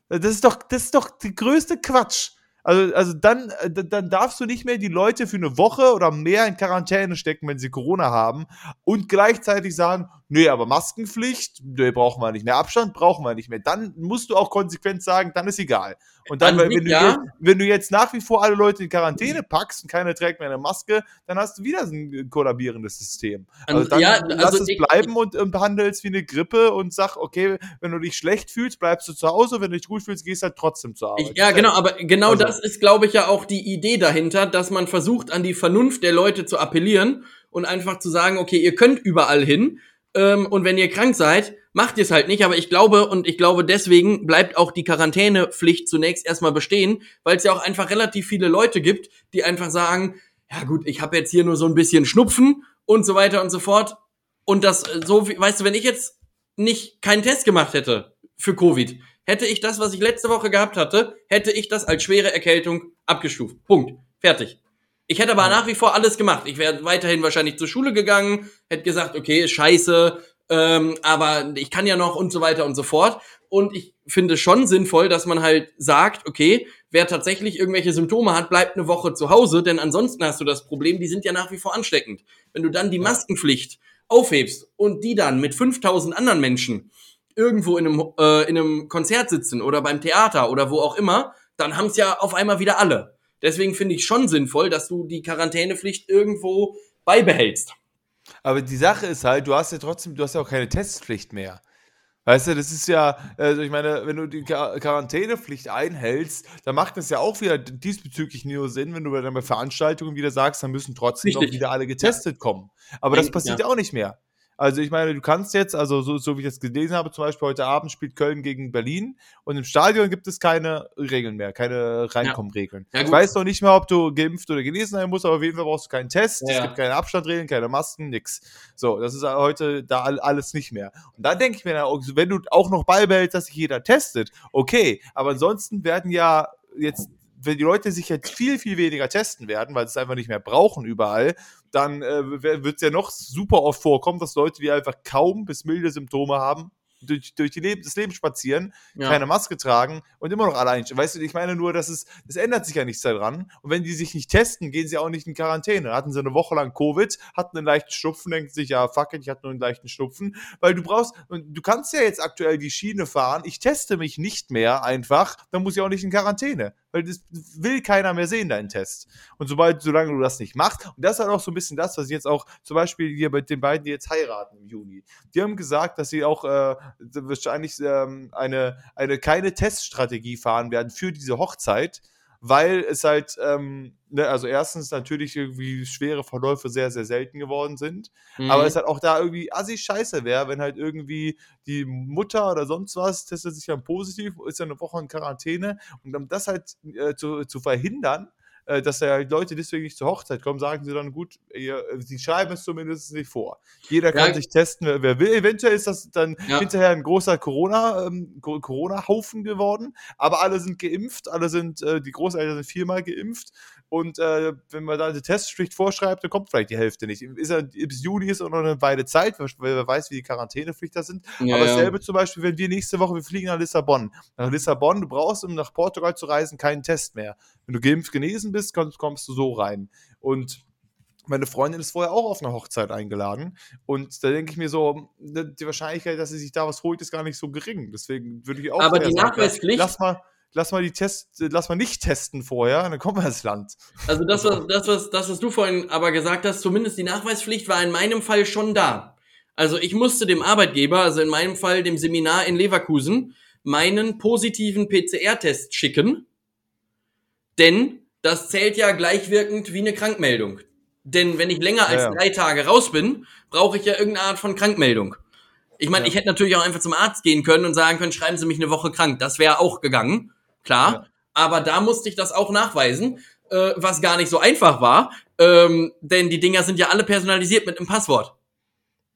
Das ist doch, das ist doch die größte Quatsch. Also, also dann, äh, dann darfst du nicht mehr die Leute für eine Woche oder mehr in Quarantäne stecken, wenn sie Corona haben und gleichzeitig sagen, nee, aber Maskenpflicht, nee, brauchen wir nicht mehr. Abstand brauchen wir nicht mehr. Dann musst du auch konsequent sagen, dann ist egal. Und dann, wenn, du ja. jetzt, wenn du jetzt nach wie vor alle Leute in Quarantäne packst und keiner trägt mehr eine Maske, dann hast du wieder so ein kollabierendes System. Also dann ja, lass also es bleiben und, behandle es wie eine Grippe und sag, okay, wenn du dich schlecht fühlst, bleibst du zu Hause, wenn du dich gut fühlst, gehst halt trotzdem zur Arbeit. Ja, genau, aber genau also. das ist, glaube ich, ja auch die Idee dahinter, dass man versucht, an die Vernunft der Leute zu appellieren und einfach zu sagen, okay, ihr könnt überall hin, ähm, und wenn ihr krank seid, macht ihr es halt nicht. Aber ich glaube, und ich glaube, deswegen bleibt auch die Quarantänepflicht zunächst erstmal bestehen, weil es ja auch einfach relativ viele Leute gibt, die einfach sagen, ja gut, ich habe jetzt hier nur so ein bisschen Schnupfen und so weiter und so fort. Und das äh, so, weißt du, wenn ich jetzt nicht keinen Test gemacht hätte für Covid, hätte ich das, was ich letzte Woche gehabt hatte, hätte ich das als schwere Erkältung abgestuft. Punkt. Fertig. Ich hätte aber nach wie vor alles gemacht. Ich wäre weiterhin wahrscheinlich zur Schule gegangen, hätte gesagt, okay, ist scheiße, ähm, aber ich kann ja noch und so weiter und so fort. Und ich finde schon sinnvoll, dass man halt sagt, okay, wer tatsächlich irgendwelche Symptome hat, bleibt eine Woche zu Hause, denn ansonsten hast du das Problem, die sind ja nach wie vor ansteckend. Wenn du dann die Maskenpflicht aufhebst und die dann mit 5000 anderen Menschen irgendwo in einem, äh, in einem Konzert sitzen oder beim Theater oder wo auch immer, dann haben es ja auf einmal wieder alle. Deswegen finde ich schon sinnvoll, dass du die Quarantänepflicht irgendwo beibehältst. Aber die Sache ist halt, du hast ja trotzdem, du hast ja auch keine Testpflicht mehr. Weißt du, das ist ja, also ich meine, wenn du die Quarantänepflicht einhältst, dann macht das ja auch wieder diesbezüglich nur Sinn, wenn du dann bei Veranstaltungen wieder sagst, dann müssen trotzdem Richtig. noch wieder alle getestet ja. kommen. Aber das passiert ja. auch nicht mehr. Also ich meine, du kannst jetzt, also so, so wie ich das gelesen habe, zum Beispiel heute Abend spielt Köln gegen Berlin und im Stadion gibt es keine Regeln mehr, keine Reinkommenregeln. Ja. Ja, ich weiß noch nicht mehr, ob du geimpft oder genesen sein musst, aber auf jeden Fall brauchst du keinen Test, ja. es gibt keine Abstandregeln, keine Masken, nix. So, das ist heute da alles nicht mehr. Und da denke ich mir, wenn du auch noch beibehältst, dass sich jeder testet, okay, aber ansonsten werden ja jetzt wenn die Leute sich jetzt viel, viel weniger testen werden, weil sie es einfach nicht mehr brauchen überall, dann äh, wird es ja noch super oft vorkommen, dass Leute, die einfach kaum bis milde Symptome haben, durch, durch die Leben, das Leben spazieren, ja. keine Maske tragen und immer noch allein. Weißt du, ich meine nur, dass es, es ändert sich ja nichts daran. Und wenn die sich nicht testen, gehen sie auch nicht in Quarantäne. Hatten sie eine Woche lang Covid, hatten einen leichten Schnupfen, denken sich, ja, fuck it, ich hatte nur einen leichten Schnupfen. Weil du brauchst, du kannst ja jetzt aktuell die Schiene fahren, ich teste mich nicht mehr einfach, dann muss ich auch nicht in Quarantäne weil das will keiner mehr sehen, deinen Test. Und sobald, solange du das nicht machst, und das ist halt auch so ein bisschen das, was ich jetzt auch, zum Beispiel hier bei den beiden, die jetzt heiraten im Juni, die haben gesagt, dass sie auch äh, wahrscheinlich ähm, eine, eine keine Teststrategie fahren werden für diese Hochzeit, weil es halt, ähm, ne, also erstens natürlich irgendwie schwere Verläufe sehr, sehr selten geworden sind, Mhm. aber es halt auch da irgendwie assi scheiße wäre, wenn halt irgendwie die Mutter oder sonst was testet sich dann positiv, ist ja eine Woche in Quarantäne und um das halt äh, zu, zu verhindern, äh, dass da halt Leute deswegen nicht zur Hochzeit kommen, sagen sie dann, gut, ihr, sie schreiben es zumindest nicht vor. Jeder kann Ja. sich testen, wer, wer will. Eventuell ist das dann Ja. hinterher ein großer Corona, ähm, Co- Corona-Haufen geworden, aber alle sind geimpft, alle sind, äh, die Großeltern sind viermal geimpft und äh, wenn man da eine Testpflicht vorschreibt, dann kommt vielleicht die Hälfte nicht. Ist ja, bis Juni ist auch noch eine Weile Zeit, weil wer weiß, wie die Quarantänepflicht da sind. Ja, Aber ja. dasselbe zum Beispiel, wenn wir nächste Woche, wir fliegen nach Lissabon. Nach Lissabon, du brauchst, um nach Portugal zu reisen, keinen Test mehr. Wenn du geimpft genesen bist, kommst, kommst du so rein. Und meine Freundin ist vorher auch auf eine Hochzeit eingeladen. Und da denke ich mir so, ne, die Wahrscheinlichkeit, dass sie sich da was holt, ist gar nicht so gering. Deswegen würde ich auch Aber die sagen, Nachweispflicht- Lass mal, lass mal die Test, lass mal nicht testen vorher, dann kommen wir ins Land. Also das, was, das, was, das, was du vorhin aber gesagt hast, zumindest die Nachweispflicht war in meinem Fall schon da. Also ich musste dem Arbeitgeber, also in meinem Fall dem Seminar in Leverkusen, meinen positiven PCR-Test schicken, denn das zählt ja gleichwirkend wie eine Krankmeldung. Denn wenn ich länger als Ja, ja. drei Tage raus bin, brauche ich ja irgendeine Art von Krankmeldung. Ich meine, Ja. ich hätte natürlich auch einfach zum Arzt gehen können und sagen können, schreiben Sie mich eine Woche krank. Das wäre auch gegangen, klar. Ja. Aber da musste ich das auch nachweisen, äh, was gar nicht so einfach war, ähm, denn die Dinger sind ja alle personalisiert mit einem Passwort.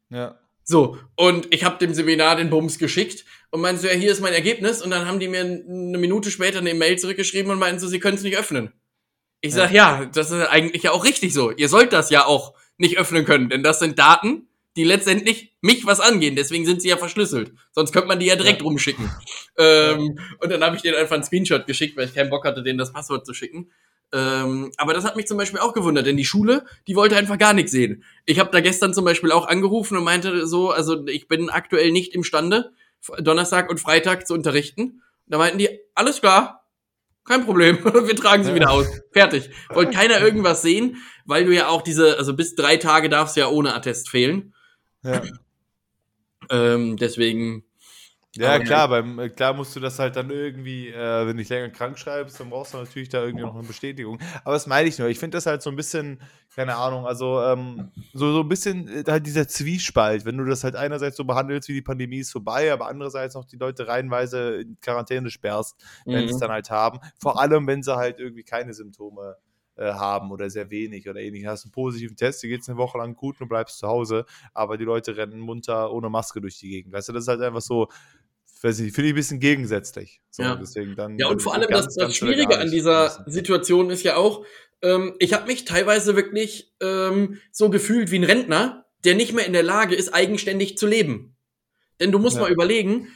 Ja. So, und ich habe dem Seminar den Bums geschickt und meinte so, ja, hier ist mein Ergebnis. Und dann haben die mir eine Minute später eine Mail zurückgeschrieben und meinten so, sie können es nicht öffnen. Ich sag, ja, das ist eigentlich ja auch richtig so. Ihr sollt das ja auch nicht öffnen können, denn das sind Daten, die letztendlich mich was angehen. Deswegen sind sie ja verschlüsselt. Sonst könnte man die ja direkt Ja. rumschicken. Ähm, und dann habe ich denen einfach einen Screenshot geschickt, weil ich keinen Bock hatte, denen das Passwort zu schicken. Ähm, aber das hat mich zum Beispiel auch gewundert, denn die Schule, die wollte einfach gar nichts sehen. Ich habe da gestern zum Beispiel auch angerufen und meinte so, also ich bin aktuell nicht imstande, Donnerstag und Freitag zu unterrichten. Da meinten die, alles klar, kein Problem, wir tragen sie Ja. wieder aus. Fertig. Wollte keiner irgendwas sehen, weil du ja auch diese, also bis drei Tage darfst du ja ohne Attest fehlen. Ja. Ähm, deswegen, Ja, klar, beim, klar musst du das halt dann irgendwie, äh, wenn du dich länger krank schreibst, dann brauchst du natürlich da irgendwie noch eine Bestätigung. Aber das meine ich nur. Ich finde das halt so ein bisschen, keine Ahnung, also ähm, so, so ein bisschen äh, halt dieser Zwiespalt, wenn du das halt einerseits so behandelst, wie die Pandemie ist vorbei, aber andererseits noch die Leute reihenweise in Quarantäne sperrst, wenn sie es mhm. dann halt haben. Vor allem, wenn sie halt irgendwie keine Symptome äh, haben oder sehr wenig oder ähnlich. Hast einen positiven Test, dir geht es eine Woche lang gut und bleibst zu Hause, aber die Leute rennen munter ohne Maske durch die Gegend. Weißt du, das ist halt einfach so, weiß ich, finde ich ein bisschen gegensätzlich. So, Ja. deswegen dann, Ja, und vor allem ganz, das, das Schwierige an dieser müssen. Situation ist ja auch, ähm, ich habe mich teilweise wirklich ähm, so gefühlt wie ein Rentner, der nicht mehr in der Lage ist, eigenständig zu leben. Denn du musst Ja. mal überlegen,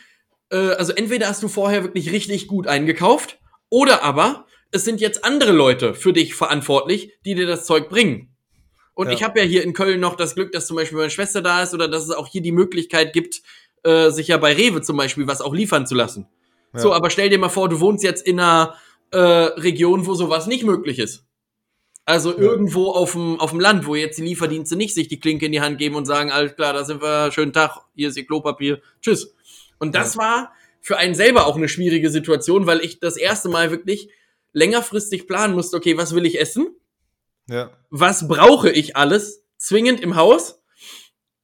äh, also entweder hast du vorher wirklich richtig gut eingekauft, oder aber es sind jetzt andere Leute für dich verantwortlich, die dir das Zeug bringen. Und Ja. ich habe ja hier in Köln noch das Glück, dass zum Beispiel meine Schwester da ist oder dass es auch hier die Möglichkeit gibt, äh, sich ja bei Rewe zum Beispiel was auch liefern zu lassen. Ja. So, aber stell dir mal vor, du wohnst jetzt in einer äh, Region, wo sowas nicht möglich ist. Also Ja. irgendwo auf dem, auf dem Land, wo jetzt die Lieferdienste nicht sich die Klinke in die Hand geben und sagen, alles klar, da sind wir, schönen Tag, hier ist ihr Klopapier, tschüss. Und das war für einen selber auch eine schwierige Situation, weil ich das erste Mal wirklich längerfristig planen musste, okay, was will ich essen? Ja. was brauche ich alles zwingend im Haus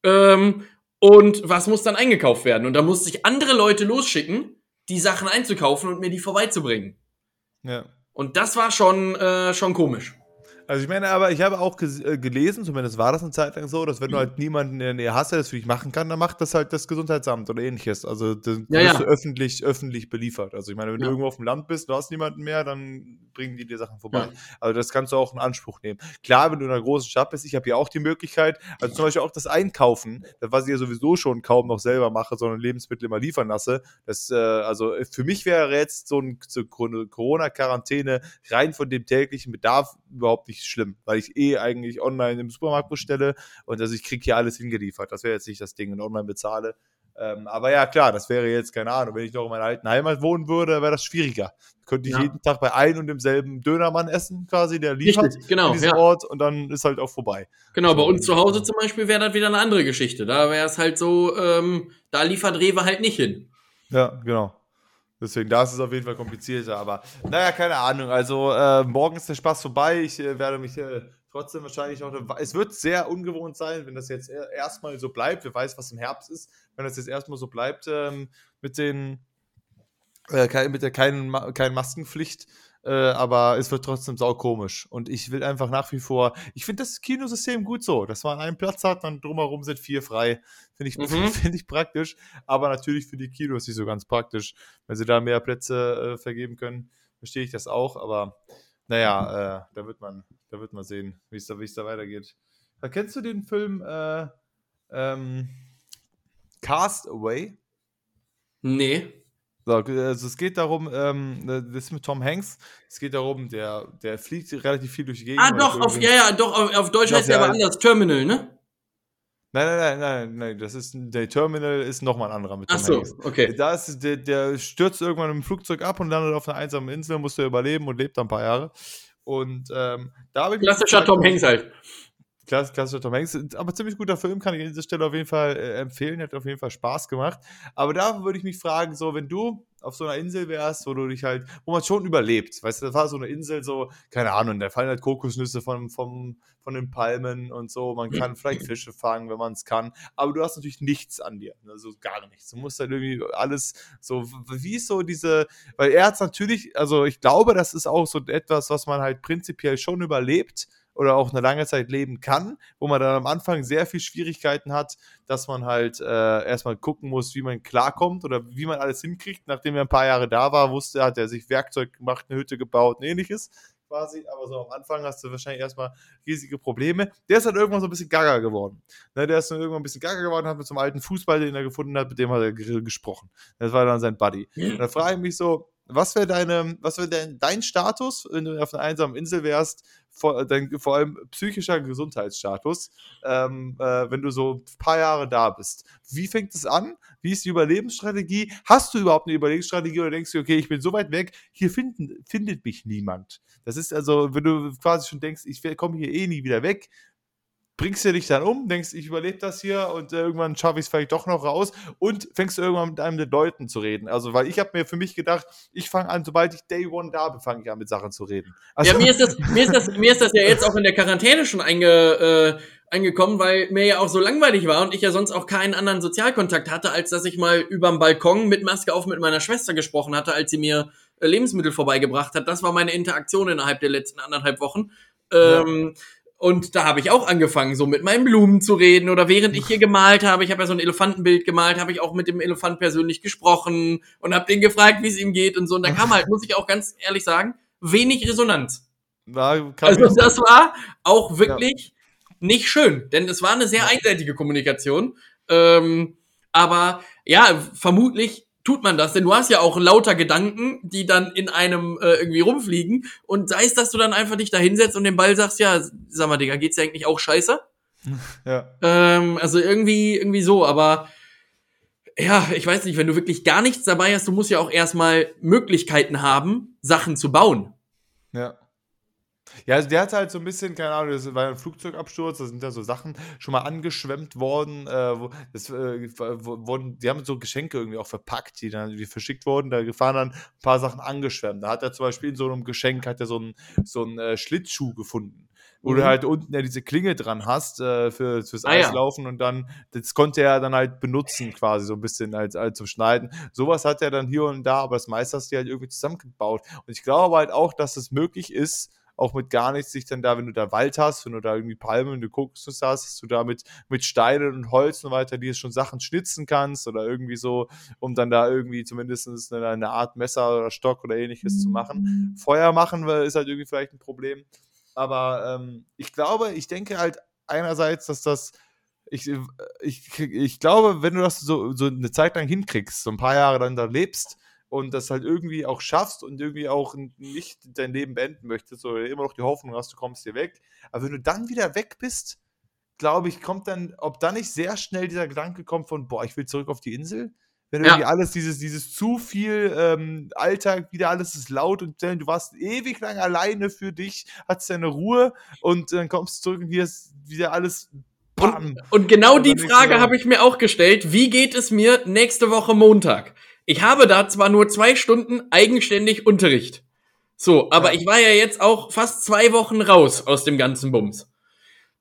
ähm, und was muss dann eingekauft werden. Und da musste ich andere Leute losschicken, die Sachen einzukaufen und mir die vorbeizubringen. Ja. Und das war schon, äh, schon komisch. Also ich meine, aber ich habe auch äh, gelesen, zumindest war das eine Zeit lang so, dass wenn du halt niemanden in der Nähe hast, der das für dich machen kann, dann macht das halt das Gesundheitsamt oder ähnliches. Also dann Ja, wirst ja. du öffentlich, öffentlich beliefert. Also ich meine, wenn Ja. du irgendwo auf dem Land bist, du hast niemanden mehr, dann bringen die dir Sachen vorbei. Also das kannst du auch in Anspruch nehmen. Klar, wenn du in einer großen Stadt bist, ich habe ja auch die Möglichkeit, also zum Beispiel auch das Einkaufen, das, was ich ja sowieso schon kaum noch selber mache, sondern Lebensmittel immer liefern lasse. Das, äh, also für mich wäre jetzt so eine Corona-Quarantäne rein von dem täglichen Bedarf überhaupt nicht schlimm, weil ich eh eigentlich online im Supermarkt bestelle und also ich kriege hier alles hingeliefert. Das wäre jetzt nicht das Ding und online bezahle. Ähm, aber ja, klar, das wäre jetzt, keine Ahnung, wenn ich noch in meiner alten Heimat wohnen würde, wäre das schwieriger. Könnte ich Ja. jeden Tag bei einem und demselben Dönermann essen, quasi, der liefert Richtig, genau, in diesem ja. Ort und dann ist halt auch vorbei. Genau, bei uns zu Hause zum Beispiel wäre das wieder eine andere Geschichte. Da wäre es halt so, ähm, da liefert Rewe halt nicht hin. Ja, genau. Deswegen, da ist es auf jeden Fall komplizierter. Aber naja, keine Ahnung. Also, äh, morgen ist der Spaß vorbei. Ich äh, werde mich äh, trotzdem wahrscheinlich auch. Es wird sehr ungewohnt sein, wenn das jetzt erstmal so bleibt. Wer weiß, was im Herbst ist. Wenn das jetzt erstmal so bleibt ähm, mit den. Äh, mit der keinen, keinen Maskenpflicht, äh, aber es wird trotzdem saukomisch. Und ich will einfach nach wie vor, ich finde das Kinosystem gut so, dass man einen Platz hat, dann drumherum sind vier frei. Finde ich, mhm. find ich praktisch. Aber natürlich für die Kinos nicht so ganz praktisch. Wenn sie da mehr Plätze äh, vergeben können, verstehe ich das auch. Aber naja, äh, da wird man, da wird man sehen, wie es da, da weitergeht. Kennst du den Film äh, ähm, Cast Away? Nee. So, also es geht darum, ähm, das ist mit Tom Hanks, es geht darum, der, der fliegt relativ viel durch die Gegend. Ah, doch, auf, ja, ja, doch, auf, auf Deutsch heißt der aber anders, Terminal, ne? Nein, nein, nein, nein, nein, das ist, der Terminal ist nochmal ein anderer mit Tom Ach so, Hanks. okay. Da ist, der, der stürzt irgendwann im Flugzeug ab und landet auf einer einsamen Insel, muss er überleben und lebt da ein paar Jahre. Und ähm, da habe ich. Klassischer Tom Hanks halt. Klass, klassischer Tom Hanks. Aber ziemlich guter Film, kann ich an dieser Stelle auf jeden Fall äh, empfehlen. Hat auf jeden Fall Spaß gemacht. Aber da würde ich mich fragen, so, wenn du auf so einer Insel wärst, wo du dich halt, wo man schon überlebt. Weißt du, das war so eine Insel, so, keine Ahnung, da fallen halt Kokosnüsse von, von, von den Palmen und so. Man kann vielleicht Fische fangen, wenn man es kann. Aber du hast natürlich nichts an dir. Also gar nichts. Du musst halt irgendwie alles so, wie ist so diese, weil er hat natürlich, also ich glaube, das ist auch so etwas, was man halt prinzipiell schon überlebt oder auch eine lange Zeit leben kann, wo man dann am Anfang sehr viel Schwierigkeiten hat, dass man halt äh, erstmal gucken muss, wie man klarkommt oder wie man alles hinkriegt. Nachdem er ein paar Jahre da war, wusste, hat er sich Werkzeug gemacht, eine Hütte gebaut und ähnliches quasi, aber so am Anfang hast du wahrscheinlich erstmal riesige Probleme. Der ist halt irgendwann so ein bisschen gaga geworden. Ne, der ist dann irgendwann ein bisschen gaga geworden, hat mit so einem alten Fußball, den er gefunden hat, mit dem hat er gesprochen. Das war dann sein Buddy. Und da frage ich mich so, was wäre deine, was wäre dein, dein Status, wenn du auf einer einsamen Insel wärst, vor, dein, vor allem psychischer Gesundheitsstatus, ähm, äh, wenn du so ein paar Jahre da bist? Wie fängt es an? Wie ist die Überlebensstrategie? Hast du überhaupt eine Überlebensstrategie oder denkst du, okay, ich bin so weit weg, hier finden, findet mich niemand? Das ist also, wenn du quasi schon denkst, ich komme hier eh nie wieder weg, bringst du dich dann um, denkst, ich überlebe das hier und äh, irgendwann schaffe ich es vielleicht doch noch raus und fängst du irgendwann mit einem der Leuten zu reden. Also, weil ich habe mir für mich gedacht, ich fange an, sobald ich Day One da bin, fange ich an mit Sachen zu reden. Also, ja, mir ist, das, mir, ist das, mir ist das ja jetzt auch in der Quarantäne schon einge, äh, angekommen, weil mir ja auch so langweilig war und ich ja sonst auch keinen anderen Sozialkontakt hatte, als dass ich mal überm Balkon mit Maske auf mit meiner Schwester gesprochen hatte, als sie mir äh, Lebensmittel vorbeigebracht hat. Das war meine Interaktion innerhalb der letzten anderthalb Wochen. Ähm, ja und da habe ich auch angefangen, so mit meinen Blumen zu reden. Oder während ich hier gemalt habe, ich habe ja so ein Elefantenbild gemalt, habe ich auch mit dem Elefant persönlich gesprochen und habe den gefragt, wie es ihm geht und so. Und da kam halt, muss ich auch ganz ehrlich sagen, wenig Resonanz. War, also das war auch wirklich ja. nicht schön, denn es war eine sehr einseitige Kommunikation. Ähm, aber ja, vermutlich tut man das, denn du hast ja auch lauter Gedanken, die dann in einem äh, irgendwie rumfliegen und sei es, dass du dann einfach dich da hinsetzt und den Ball sagst, ja, sag mal, Digga, geht's dir eigentlich auch scheiße? Ja. Ähm, also irgendwie, irgendwie so, aber ja, ich weiß nicht, wenn du wirklich gar nichts dabei hast, du musst ja auch erstmal Möglichkeiten haben, Sachen zu bauen. Ja. Ja, also der hat halt so ein bisschen, keine Ahnung, das war ein Flugzeugabsturz, da sind da so Sachen schon mal angeschwemmt worden. Äh, wo, das, äh, wurden, die haben so Geschenke irgendwie auch verpackt, die dann irgendwie verschickt wurden. Da waren dann ein paar Sachen angeschwemmt. Da hat er zum Beispiel in so einem Geschenk hat er so einen, so einen äh, Schlittschuh gefunden wo mhm. du halt unten ja diese Klinge dran hast äh, für, fürs ah, Eislaufen ja. und dann, das konnte er dann halt benutzen, quasi so ein bisschen als, als zum Schneiden. Sowas hat er dann hier und da, aber das meiste hast du halt irgendwie zusammengebaut. Und ich glaube halt auch, dass es möglich ist, auch mit gar nichts sich dann da, wenn du da Wald hast, wenn du da irgendwie Palmen, du Kokosnuss hast, dass du da mit, mit Steinen und Holz und weiter dir schon Sachen schnitzen kannst oder irgendwie so, um dann da irgendwie zumindest eine, eine Art Messer oder Stock oder ähnliches zu machen. Feuer machen ist halt irgendwie vielleicht ein Problem. Aber ähm, ich glaube, ich denke halt einerseits, dass das ich, ich, ich glaube, wenn du das so, so eine Zeit lang hinkriegst, so ein paar Jahre dann da lebst, und das halt irgendwie auch schaffst und irgendwie auch nicht dein Leben beenden möchtest oder immer noch die Hoffnung hast, du kommst hier weg. Aber wenn du dann wieder weg bist, glaube ich, kommt dann, ob dann nicht sehr schnell dieser Gedanke kommt von, boah, ich will zurück auf die Insel. Wenn ja. irgendwie alles, dieses, dieses zu viel ähm, Alltag, wieder alles ist laut und du warst ewig lang alleine für dich, hattest deine Ruhe und dann kommst du zurück und hier ist wieder alles und, und, genau die Frage habe ich mir auch gestellt. Wie geht es mir nächste Woche Montag? Ich habe da zwar nur zwei Stunden eigenständig Unterricht. So, aber Ja. ich war ja jetzt auch fast zwei Wochen raus aus dem ganzen Bums.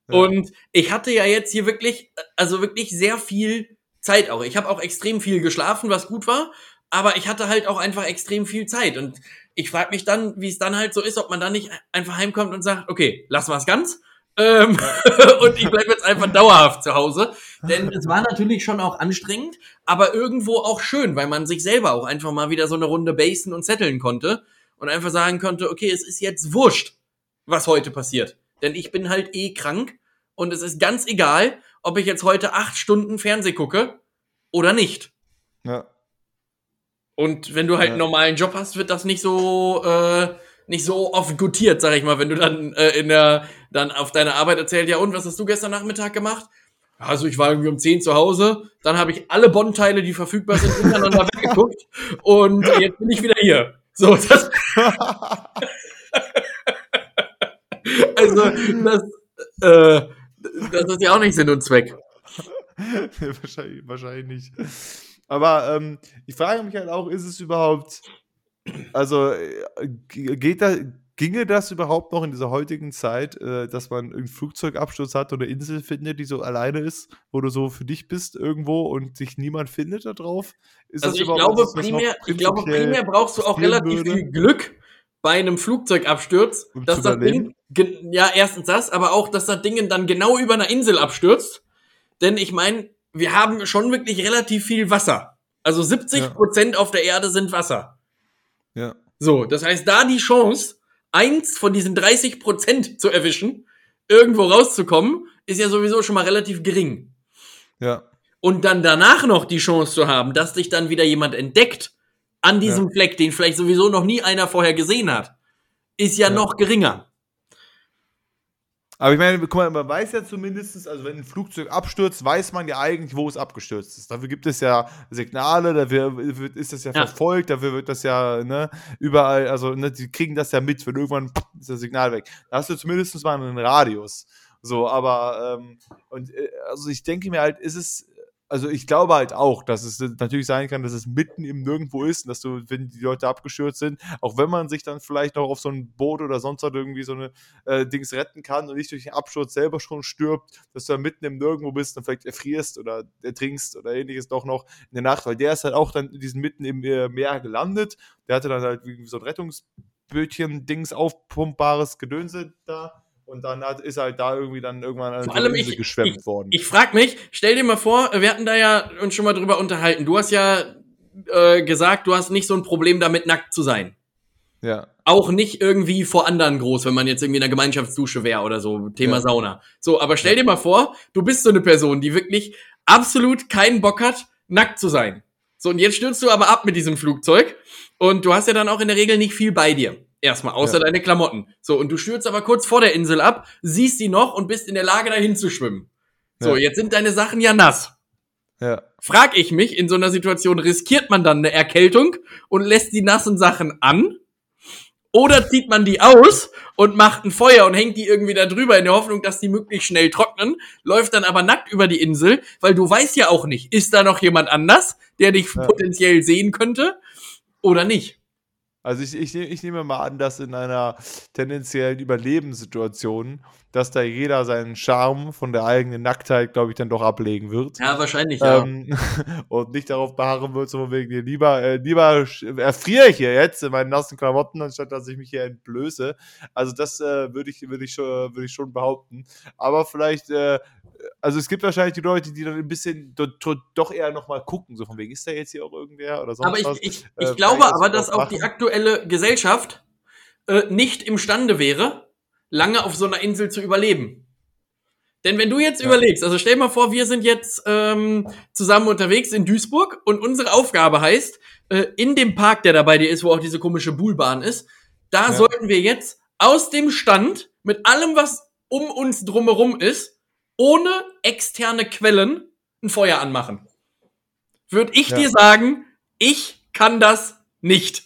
Ja. Und ich hatte ja jetzt hier wirklich, also wirklich sehr viel Zeit auch. Ich habe auch extrem viel geschlafen, was gut war, aber ich hatte halt auch einfach extrem viel Zeit. Und ich frage mich dann, wie es dann halt so ist, ob man dann nicht einfach heimkommt und sagt, okay, lass was ganz. Ähm, und ich bleibe jetzt einfach dauerhaft zu Hause. Denn es war natürlich schon auch anstrengend, aber irgendwo auch schön, weil man sich selber auch einfach mal wieder so eine Runde basen und zetteln konnte und einfach sagen konnte, okay, es ist jetzt wurscht, was heute passiert. Denn ich bin halt eh krank und es ist ganz egal, ob ich jetzt heute acht Stunden Fernseh gucke oder nicht. Ja. Und wenn du halt Ja. einen normalen Job hast, wird das nicht so äh, nicht so oft gutiert, sag ich mal, wenn du dann äh, in der dann auf deine Arbeit erzählt, ja und was hast du gestern Nachmittag gemacht? Also ich war irgendwie um 10 zu Hause, dann habe ich alle Bond-Teile, die verfügbar sind, hintereinander weggeguckt und jetzt bin ich wieder hier. So, das, also das, äh, das ist ja auch nicht Sinn und Zweck. wahrscheinlich, wahrscheinlich nicht. Aber ähm, ich frage mich halt auch, ist es überhaupt, also äh, geht da, ginge das überhaupt noch in dieser heutigen Zeit, äh, dass man einen Flugzeugabsturz hat oder eine Insel findet, die so alleine ist, wo du so für dich bist irgendwo und sich niemand findet da drauf? Ist Also ich glaube, primär, ich glaube, primär brauchst du auch relativ würde? viel Glück bei einem Flugzeugabsturz, Um dass das? Ding, ja, erstens das, aber auch, dass das Ding dann genau über einer Insel abstürzt. Denn ich meine, wir haben schon wirklich relativ viel Wasser. Also 70 Ja. Prozent auf der Erde sind Wasser. Ja, So, das heißt, da die Chance, eins von diesen 30 Prozent zu erwischen, irgendwo rauszukommen, ist ja sowieso schon mal relativ gering. ja, Und dann danach noch die Chance zu haben, dass dich dann wieder jemand entdeckt an diesem Fleck, den vielleicht sowieso noch nie einer vorher gesehen hat, ist ja, Ja. noch geringer. Aber ich meine, guck mal, man weiß ja zumindest, also wenn ein Flugzeug abstürzt, weiß man ja eigentlich, wo es abgestürzt ist. Dafür gibt es ja Signale, dafür wird, ist das ja, Ja. verfolgt, dafür wird das ja ne, überall, also ne, die kriegen das ja mit, wenn irgendwann ist das Signal weg. Da hast du zumindest mal einen Radius. So, aber, ähm, und äh, also ich denke mir halt, ist es, also ich glaube halt auch, dass es natürlich sein kann, dass es mitten im Nirgendwo ist und dass du, wenn die Leute abgestürzt sind, auch wenn man sich dann vielleicht noch auf so ein Boot oder sonst was irgendwie so eine äh, Dings retten kann und nicht durch den Absturz selber schon stirbt, dass du dann mitten im Nirgendwo bist und vielleicht erfrierst oder ertrinkst oder ähnliches doch noch in der Nacht, weil der ist halt auch dann in diesem mitten im äh, Meer gelandet. Der hatte dann halt irgendwie so ein Rettungsbötchen-Dings aufpumpbares Gedönse da. Und dann hat, ist halt da irgendwie dann irgendwann an Vor allem ich- geschwemmt worden. Ich frag mich, stell dir mal vor, wir hatten da ja uns schon mal drüber unterhalten. Du hast ja äh, gesagt, du hast nicht so ein Problem damit, nackt zu sein. ja. Auch nicht irgendwie vor anderen groß, wenn man jetzt irgendwie in einer Gemeinschaftsdusche wäre oder so, Thema Ja. Sauna. So, aber stell dir mal vor, du bist so eine Person, die wirklich absolut keinen Bock hat, nackt zu sein. So, und jetzt stürzt du aber ab mit diesem Flugzeug und du hast ja dann auch in der Regel nicht viel bei dir. Erstmal, außer Ja. deine Klamotten. So, und du stürzt aber kurz vor der Insel ab, siehst die noch und bist in der Lage, dahin zu schwimmen. So, Ja. jetzt sind deine Sachen ja nass. Ja. Frag ich mich, in so einer Situation riskiert man dann eine Erkältung und lässt die nassen Sachen an? Oder zieht man die aus und macht ein Feuer und hängt die irgendwie da drüber in der Hoffnung, dass die möglichst schnell trocknen, läuft dann aber nackt über die Insel, weil du weißt ja auch nicht, ist da noch jemand anders, der dich Ja. potenziell sehen könnte oder nicht. Also ich, ich, ich nehme mal an, dass in einer tendenziellen Überlebenssituation, dass da jeder seinen Charme von der eigenen Nacktheit, glaube ich, dann doch ablegen wird. Ja, wahrscheinlich, Ähm, und nicht darauf beharren wird, so wegen, dir lieber, äh, lieber erfriere ich hier jetzt in meinen nassen Klamotten, anstatt dass ich mich hier entblöße. Also das äh, würde ich, würde ich, schon, würde ich schon behaupten. Aber vielleicht, äh, also es gibt wahrscheinlich die Leute, die dann ein bisschen do, do, doch eher nochmal gucken, so von wegen, ist da jetzt hier auch irgendwer oder sonst Aber ich, was? ich, ich Äh, glaube aber, dass auch die machen? aktuelle Gesellschaft äh, nicht imstande wäre, lange auf so einer Insel zu überleben. Denn wenn du jetzt Ja. überlegst, also stell mal vor, wir sind jetzt ähm, zusammen unterwegs in Duisburg und unsere Aufgabe heißt, äh, in dem Park, der da bei dir ist, wo auch diese komische Buhlbahn ist, da Ja. sollten wir jetzt aus dem Stand mit allem, was um uns drumherum ist, ohne externe Quellen ein Feuer anmachen. Würde ich Ja. dir sagen, ich kann das nicht.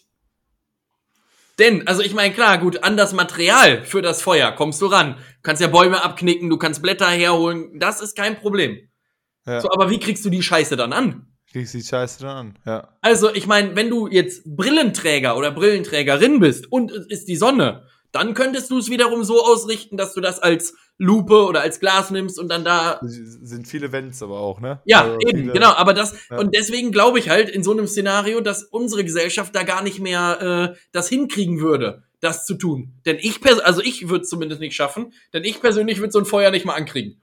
Denn, also ich meine, klar, gut, an das Material für das Feuer kommst du ran. Du kannst ja Bäume abknicken, du kannst Blätter herholen, das ist kein Problem. Ja. So, aber wie kriegst du die Scheiße dann an? Wie sieht scheiße dann an, ja. Also, ich meine, wenn du jetzt Brillenträger oder Brillenträgerin bist und es ist die Sonne, dann könntest du es wiederum so ausrichten, dass du das als Lupe oder als Glas nimmst und dann da. Sind viele Vents aber auch, ne? Ja, also eben, viele, genau. Aber das, ja. und deswegen glaube ich halt in so einem Szenario, dass unsere Gesellschaft da gar nicht mehr äh, das hinkriegen würde, das zu tun. Denn ich, also ich würde es zumindest nicht schaffen, denn ich persönlich würde so ein Feuer nicht mal ankriegen.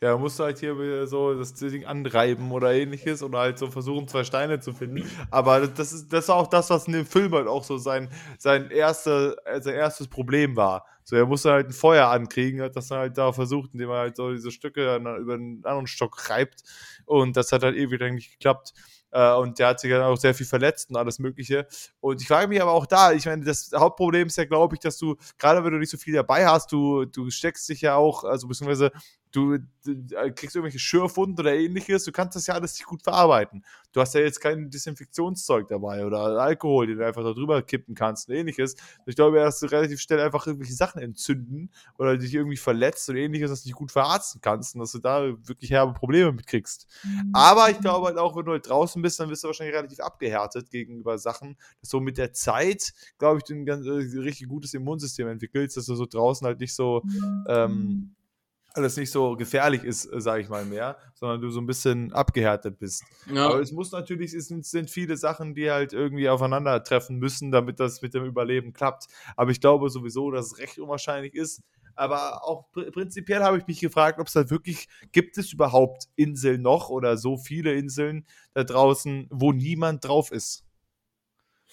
Ja, musst du halt hier so das Ding anreiben oder ähnliches oder halt so versuchen, zwei Steine zu finden. Aber das ist, das ist auch das, was in dem Film halt auch so sein, sein, erste, sein erstes Problem war. So, er musste halt ein Feuer ankriegen, hat das dann halt da versucht, indem er halt so diese Stücke über einen anderen Stock reibt. Und das hat halt ewig lang nicht geklappt. Äh, und der hat sich dann auch sehr viel verletzt und alles Mögliche. Und ich frage mich aber auch da, ich meine, das Hauptproblem ist ja, glaube ich, dass du, gerade wenn du nicht so viel dabei hast, du, du steckst dich ja auch, also beziehungsweise du, du, äh, kriegst irgendwelche Schürfwunden oder ähnliches, du kannst das ja alles nicht gut verarbeiten. Du hast ja jetzt kein Desinfektionszeug dabei oder Alkohol, den du einfach da drüber kippen kannst und ähnliches. Ich glaube, dass du relativ schnell einfach irgendwelche Sachen entzünden oder dich irgendwie verletzt oder ähnliches, dass du nicht gut verarzten kannst und dass du da wirklich herbe Probleme mitkriegst. Mhm. Aber ich glaube halt auch, wenn du halt draußen bist, dann bist du wahrscheinlich relativ abgehärtet gegenüber Sachen, dass so mit der Zeit, glaube ich, du ein ganz, äh, richtig gutes Immunsystem entwickelst, dass du so draußen halt nicht so ähm, alles nicht so gefährlich ist, äh, sage ich mal mehr, sondern du so ein bisschen abgehärtet bist. Ja. Aber es muss natürlich, es sind, viele Sachen, die halt irgendwie aufeinandertreffen müssen, damit das mit dem Überleben klappt. Aber ich glaube sowieso, dass es recht unwahrscheinlich ist. Aber auch pr prinzipiell habe ich mich gefragt, ob es da wirklich, gibt es überhaupt Inseln noch oder so viele Inseln da draußen, wo niemand drauf ist?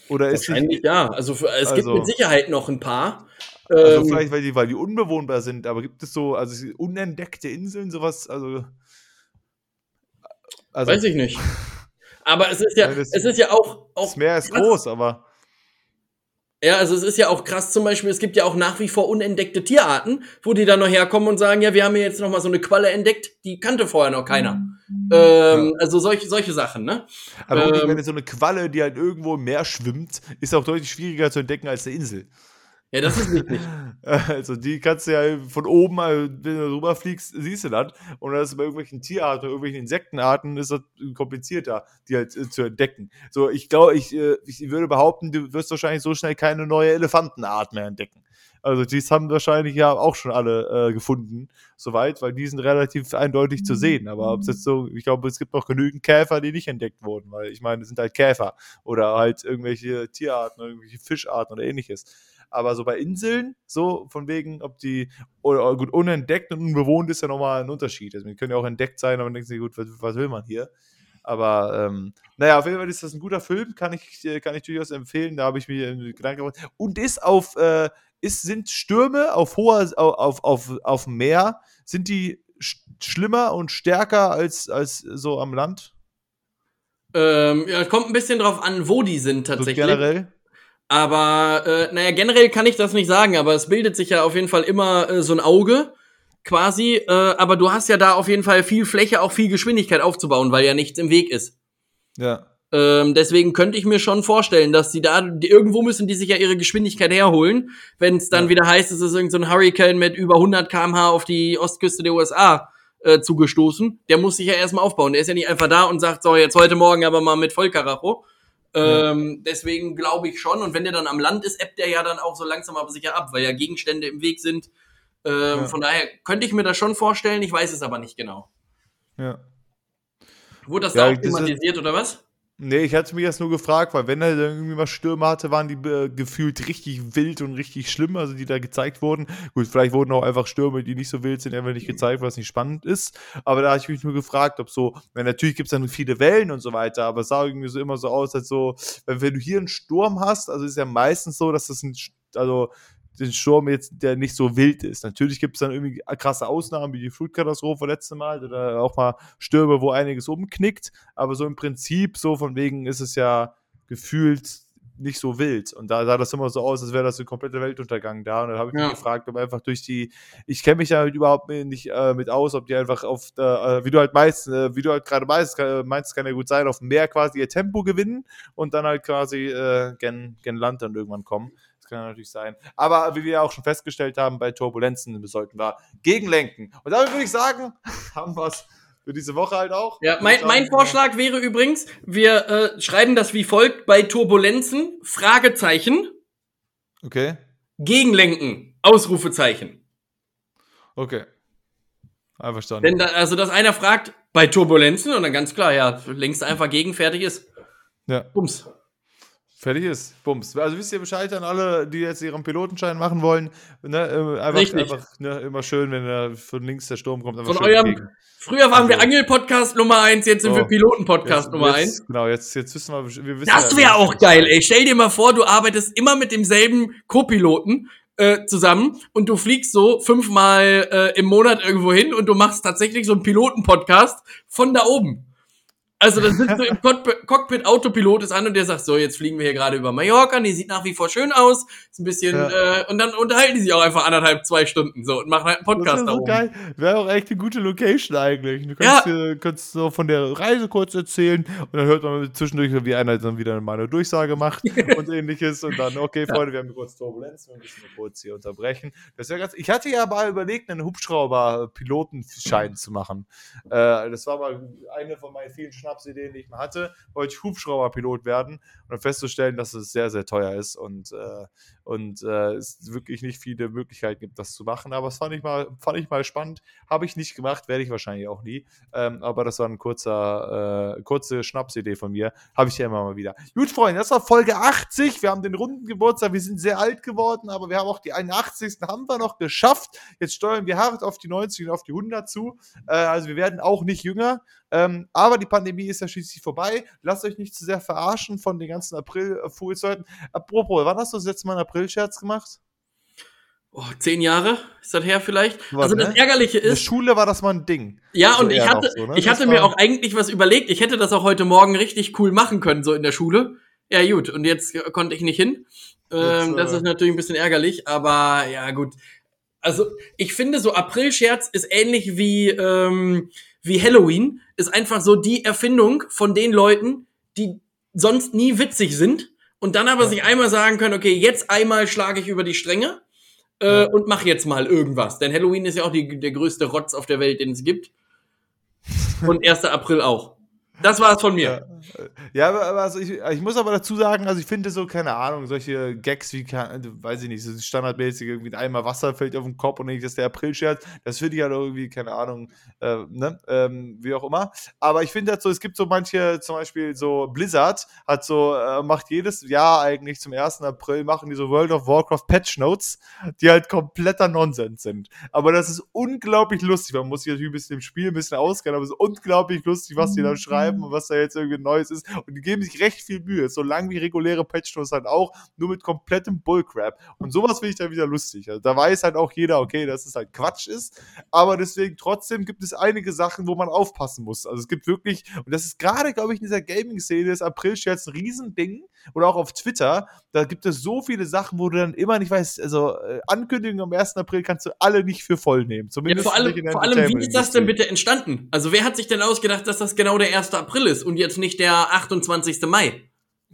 Oder ist Wahrscheinlich ja. Also für, es also, gibt mit Sicherheit noch ein paar. Also ähm, vielleicht, weil die, weil die unbewohnbar sind, aber gibt es so, also unentdeckte Inseln, sowas, also. also Weiß ich nicht. Aber es ist ja, das, es ist ja auch. auch das Meer ist krass. groß, aber. Ja, also es ist ja auch krass zum Beispiel, es gibt ja auch nach wie vor unentdeckte Tierarten, wo die dann noch herkommen und sagen, ja, wir haben hier jetzt noch mal so eine Qualle entdeckt, die kannte vorher noch keiner. Mhm. Ähm, ja. Also solche, solche Sachen, ne? Aber ähm, wenn so eine Qualle, die halt irgendwo im Meer schwimmt, ist auch deutlich schwieriger zu entdecken als eine Insel. Ja, das ist wichtig. Also die kannst du ja von oben, wenn du rüber fliegst, siehst du das. Und das ist bei irgendwelchen Tierarten, irgendwelchen Insektenarten ist das komplizierter, die halt äh, zu entdecken. So, ich glaube, ich, äh, ich würde behaupten, du wirst wahrscheinlich so schnell keine neue Elefantenart mehr entdecken. Also die haben wahrscheinlich ja auch schon alle äh, gefunden, soweit, weil die sind relativ eindeutig zu sehen. Aber ob es jetzt so, ich glaube, es gibt noch genügend Käfer, die nicht entdeckt wurden, weil ich meine, es sind halt Käfer oder halt irgendwelche Tierarten, irgendwelche Fischarten oder ähnliches. Aber so bei Inseln, so von wegen, ob die, oder gut, unentdeckt und unbewohnt ist ja nochmal ein Unterschied. Also, die können ja auch entdeckt sein, aber man denkt sich, gut, was, was will man hier? Aber ähm, naja, auf jeden Fall ist das ein guter Film, kann ich, äh, kann ich durchaus empfehlen. Da habe ich mir Gedanken gemacht. Und ist auf, äh, ist, sind Stürme auf hoher, auf, auf, auf dem Meer, sind die schlimmer und stärker als, als so am Land? Ähm, ja, kommt ein bisschen drauf an, wo die sind tatsächlich. So generell? Aber, äh, naja, generell kann ich das nicht sagen, aber es bildet sich ja auf jeden Fall immer äh, so ein Auge quasi. Äh, aber du hast ja da auf jeden Fall viel Fläche, auch viel Geschwindigkeit aufzubauen, weil ja nichts im Weg ist. Ja. Ähm, deswegen könnte ich mir schon vorstellen, dass die da, die, irgendwo müssen die sich ja ihre Geschwindigkeit herholen, wenn es dann ja. wieder heißt, es ist irgendein so Hurricane mit über 100 kmh auf die Ostküste der USA äh, zugestoßen. Der muss sich ja erstmal aufbauen. Der ist ja nicht einfach da und sagt, so, jetzt heute Morgen aber mal mit Vollkaracho. Ähm, deswegen glaube ich schon. Und wenn der dann am Land ist, ebbt der ja dann auch so langsam aber sicher ab, weil ja Gegenstände im Weg sind. Ähm, ja. Von daher könnte ich mir das schon vorstellen, ich weiß es aber nicht genau. Ja. Wurde das ja, da auch thematisiert oder was? Nee, ich hatte mich jetzt nur gefragt, weil wenn er irgendwie mal Stürme hatte, waren die äh, gefühlt richtig wild und richtig schlimm, also die da gezeigt wurden. Gut, vielleicht wurden auch einfach Stürme, die nicht so wild sind, einfach nicht gezeigt, was nicht spannend ist. Aber da habe ich mich nur gefragt, ob so, weil natürlich gibt es dann viele Wellen und so weiter, aber es sah irgendwie so immer so aus, als so, wenn, wenn du hier einen Sturm hast, also ist ja meistens so, dass das ein, also den Sturm jetzt, der nicht so wild ist. Natürlich gibt es dann irgendwie krasse Ausnahmen, wie die Flutkatastrophe letzte Mal oder auch mal Stürme, wo einiges umknickt. Aber so im Prinzip, so von wegen ist es ja gefühlt nicht so wild. Und da sah das immer so aus, als wäre das ein kompletter Weltuntergang da. Und dann habe ich ja. mich gefragt, ob einfach durch die, ich kenne mich da überhaupt nicht äh, mit aus, ob die einfach auf, äh, wie du halt meinst, äh, wie du halt gerade meinst, kann, meinst, kann ja gut sein, auf dem Meer quasi ihr Tempo gewinnen und dann halt quasi äh, gen, gen Land dann irgendwann kommen kann natürlich sein. Aber wie wir auch schon festgestellt haben, bei Turbulenzen sollten wir gegenlenken. Und damit würde ich sagen, haben wir es Für diese Woche halt auch. Ja, mein, mein Vorschlag wäre übrigens, wir äh, schreiben das wie folgt bei Turbulenzen, Fragezeichen, Okay. Gegenlenken, Ausrufezeichen. Okay. Einverstanden. Denn da, also, dass einer fragt, bei Turbulenzen und dann ganz klar, ja, längst einfach gegen, fertig ist. ja. Bums. Fertig ist. Bums. Also wisst ihr Bescheid an alle, die jetzt ihren Pilotenschein machen wollen. Ne, äh, einfach Richtig. einfach ne, immer schön, wenn da von links der Sturm kommt. Von eurem, früher waren wir Also- Angel-Podcast Nummer eins, jetzt sind Oh. wir Piloten-Podcast Nummer jetzt, eins. Genau, jetzt, jetzt wissen wir, wir wissen Das ja, wäre auch geil, ey. Stell dir mal vor, du arbeitest immer mit demselben Co-Piloten äh, zusammen und du fliegst so fünfmal äh, im Monat irgendwo hin und du machst tatsächlich so einen Piloten-Podcast von da oben. Also dann sitzt du im Cockpit, Autopilot ist an und der sagt, so, jetzt fliegen wir hier gerade über Mallorca, die sieht nach wie vor schön aus, ist ein bisschen, Ja. äh, und dann unterhalten die sich auch einfach anderthalb, zwei Stunden so und machen halt einen Das Podcast wäre da so oben. geil. Wäre auch echt eine gute Location eigentlich. Du Ja. kannst, dir, kannst so von der Reise kurz erzählen und dann hört man zwischendurch, wie einer dann wieder mal eine Durchsage macht und ähnliches und dann, okay, Freunde, wir haben kurz Turbulenz, wir müssen kurz hier unterbrechen. Das wäre ganz. Ich hatte ja mal überlegt, einen Hubschrauber-Pilotenschein zu machen. Äh, das war mal eine von meinen vielen Schnapsideen, die ich mal hatte. Wollte ich Hubschrauberpilot werden und dann festzustellen, dass es sehr, sehr teuer ist und, äh, und äh, es wirklich nicht viele Möglichkeiten gibt, das zu machen. Aber das fand ich mal, fand ich mal spannend. Habe ich nicht gemacht, werde ich wahrscheinlich auch nie. Ähm, aber das war eine kurzer, äh, kurze Schnapsidee von mir. Habe ich ja immer mal wieder. Gut, Freunde, das war Folge 80. Wir haben den runden Geburtstag. Wir sind sehr alt geworden, aber wir haben auch die 81. haben wir noch geschafft. Jetzt steuern wir hart auf die 90 und auf die 100 zu. Äh, also wir werden auch nicht jünger. Ähm, aber die Pandemie ist ja schließlich vorbei. Lasst euch nicht zu sehr verarschen von den ganzen April-Fußleuten. Apropos, wann hast du das letzte Mal einen April-Scherz gemacht? Oh, zehn Jahre ist das her vielleicht? Was, also das ne? Ärgerliche In der ist, Schule war das mal ein Ding. Ja, So und ich hatte, so, ne? ich Das hatte mir auch eigentlich was überlegt. Ich hätte das auch heute Morgen richtig cool machen können, so in der Schule. Ja, gut, und jetzt äh, konnte ich nicht hin. Ähm, Jetzt, das äh, ist natürlich ein bisschen ärgerlich, aber ja, gut. Also, ich finde, so April-Scherz ist ähnlich wie, ähm, wie Halloween. Ist einfach so die Erfindung von den Leuten, die sonst nie witzig sind und dann aber Ja. sich einmal sagen können, okay, jetzt einmal schlage ich über die Stränge äh, Ja. und mach jetzt mal irgendwas. Denn Halloween ist ja auch die, der größte Rotz auf der Welt, den es gibt. Und 1. April auch. Das war's von mir. Ja, ja aber, also ich, ich muss aber dazu sagen, also ich finde so, keine Ahnung, solche Gags wie, keine- weiß ich nicht, so standardmäßig irgendwie einmal Wasser fällt auf den Kopf und nicht, das ist der April-Scherz, das finde ich halt irgendwie, keine Ahnung, äh, ne, ähm, wie auch immer. Aber ich finde halt so, es gibt so manche, zum Beispiel so Blizzard hat so, äh, macht jedes Jahr eigentlich zum 1. April, machen die so World of Warcraft Patch Notes, die halt kompletter Nonsens sind. Aber das ist unglaublich lustig. Man muss sich natürlich ein bisschen im Spiel ein bisschen auskennen, aber es ist unglaublich lustig, was die da schreiben und was da jetzt irgendwie Neues ist. Und die geben sich recht viel Mühe. So lang wie reguläre Patch-Notes halt auch, nur mit komplettem Bullcrap. Und sowas finde ich dann wieder lustig. Also da weiß halt auch jeder, okay, dass es halt Quatsch ist. Aber deswegen trotzdem gibt es einige Sachen, wo man aufpassen muss. Also es gibt wirklich, und das ist gerade, glaube ich, in dieser Gaming-Szene, ist April-Scherz ein Riesending. Oder auch auf Twitter, da gibt es so viele Sachen, wo du dann immer nicht weißt, also äh, Ankündigungen am 1. April kannst du alle nicht für voll nehmen. Ja, Zumindest vor allem, vor allem, wie ist das denn bitte entstanden? Also, wer hat sich denn ausgedacht, dass das genau der 1. April ist und jetzt nicht der 28. Mai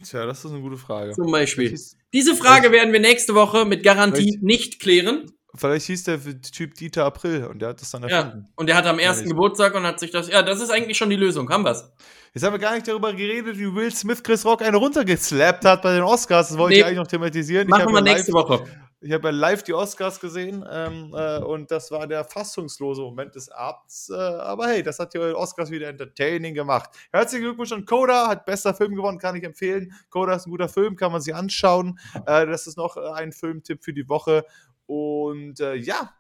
Tja, das ist eine gute Frage. zum Beispiel? Hieß, Diese Frage werden wir nächste Woche mit Garantie nicht klären. vielleicht hieß der Typ Dieter April und der hat das dann Ja. erfunden. Und der hat am ersten ich- Geburtstag und hat sich das. Ja, das ist eigentlich schon die Lösung. Haben wir's? Jetzt haben wir gar nicht darüber geredet, wie Will Smith Chris Rock eine runtergeslappt hat bei den Oscars. Das wollte Nee. ich eigentlich noch thematisieren. Machen wir ja nächste Woche. Ich habe ja live die Oscars gesehen ähm, äh, und das war der fassungslose Moment des Abends. Äh, aber hey, das hat die Oscars wieder entertaining gemacht. Herzlichen Glückwunsch an Coda, hat bester Film gewonnen, kann ich empfehlen. Coda ist ein guter Film, kann man sich anschauen. Äh, das ist noch äh, ein Filmtipp für die Woche. Und äh, ja,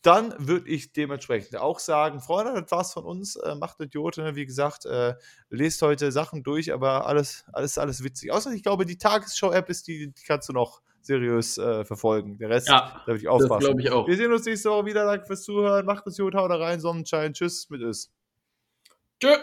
dann würde ich dementsprechend auch sagen, Freunde, das war's von uns. Äh, macht Idioten, ne? wie gesagt, äh, lest heute Sachen durch, aber alles, alles, alles witzig. Außer ich glaube, die Tagesschau-App ist die, die kannst du noch seriös äh, verfolgen. Der Rest, Ja, da würde ich Das aufpassen. glaube ich auch. Wir sehen uns nächste Woche wieder. Danke fürs Zuhören. Macht es gut, haut rein, Sonnenschein. Tschüss mit Ös. Tschö.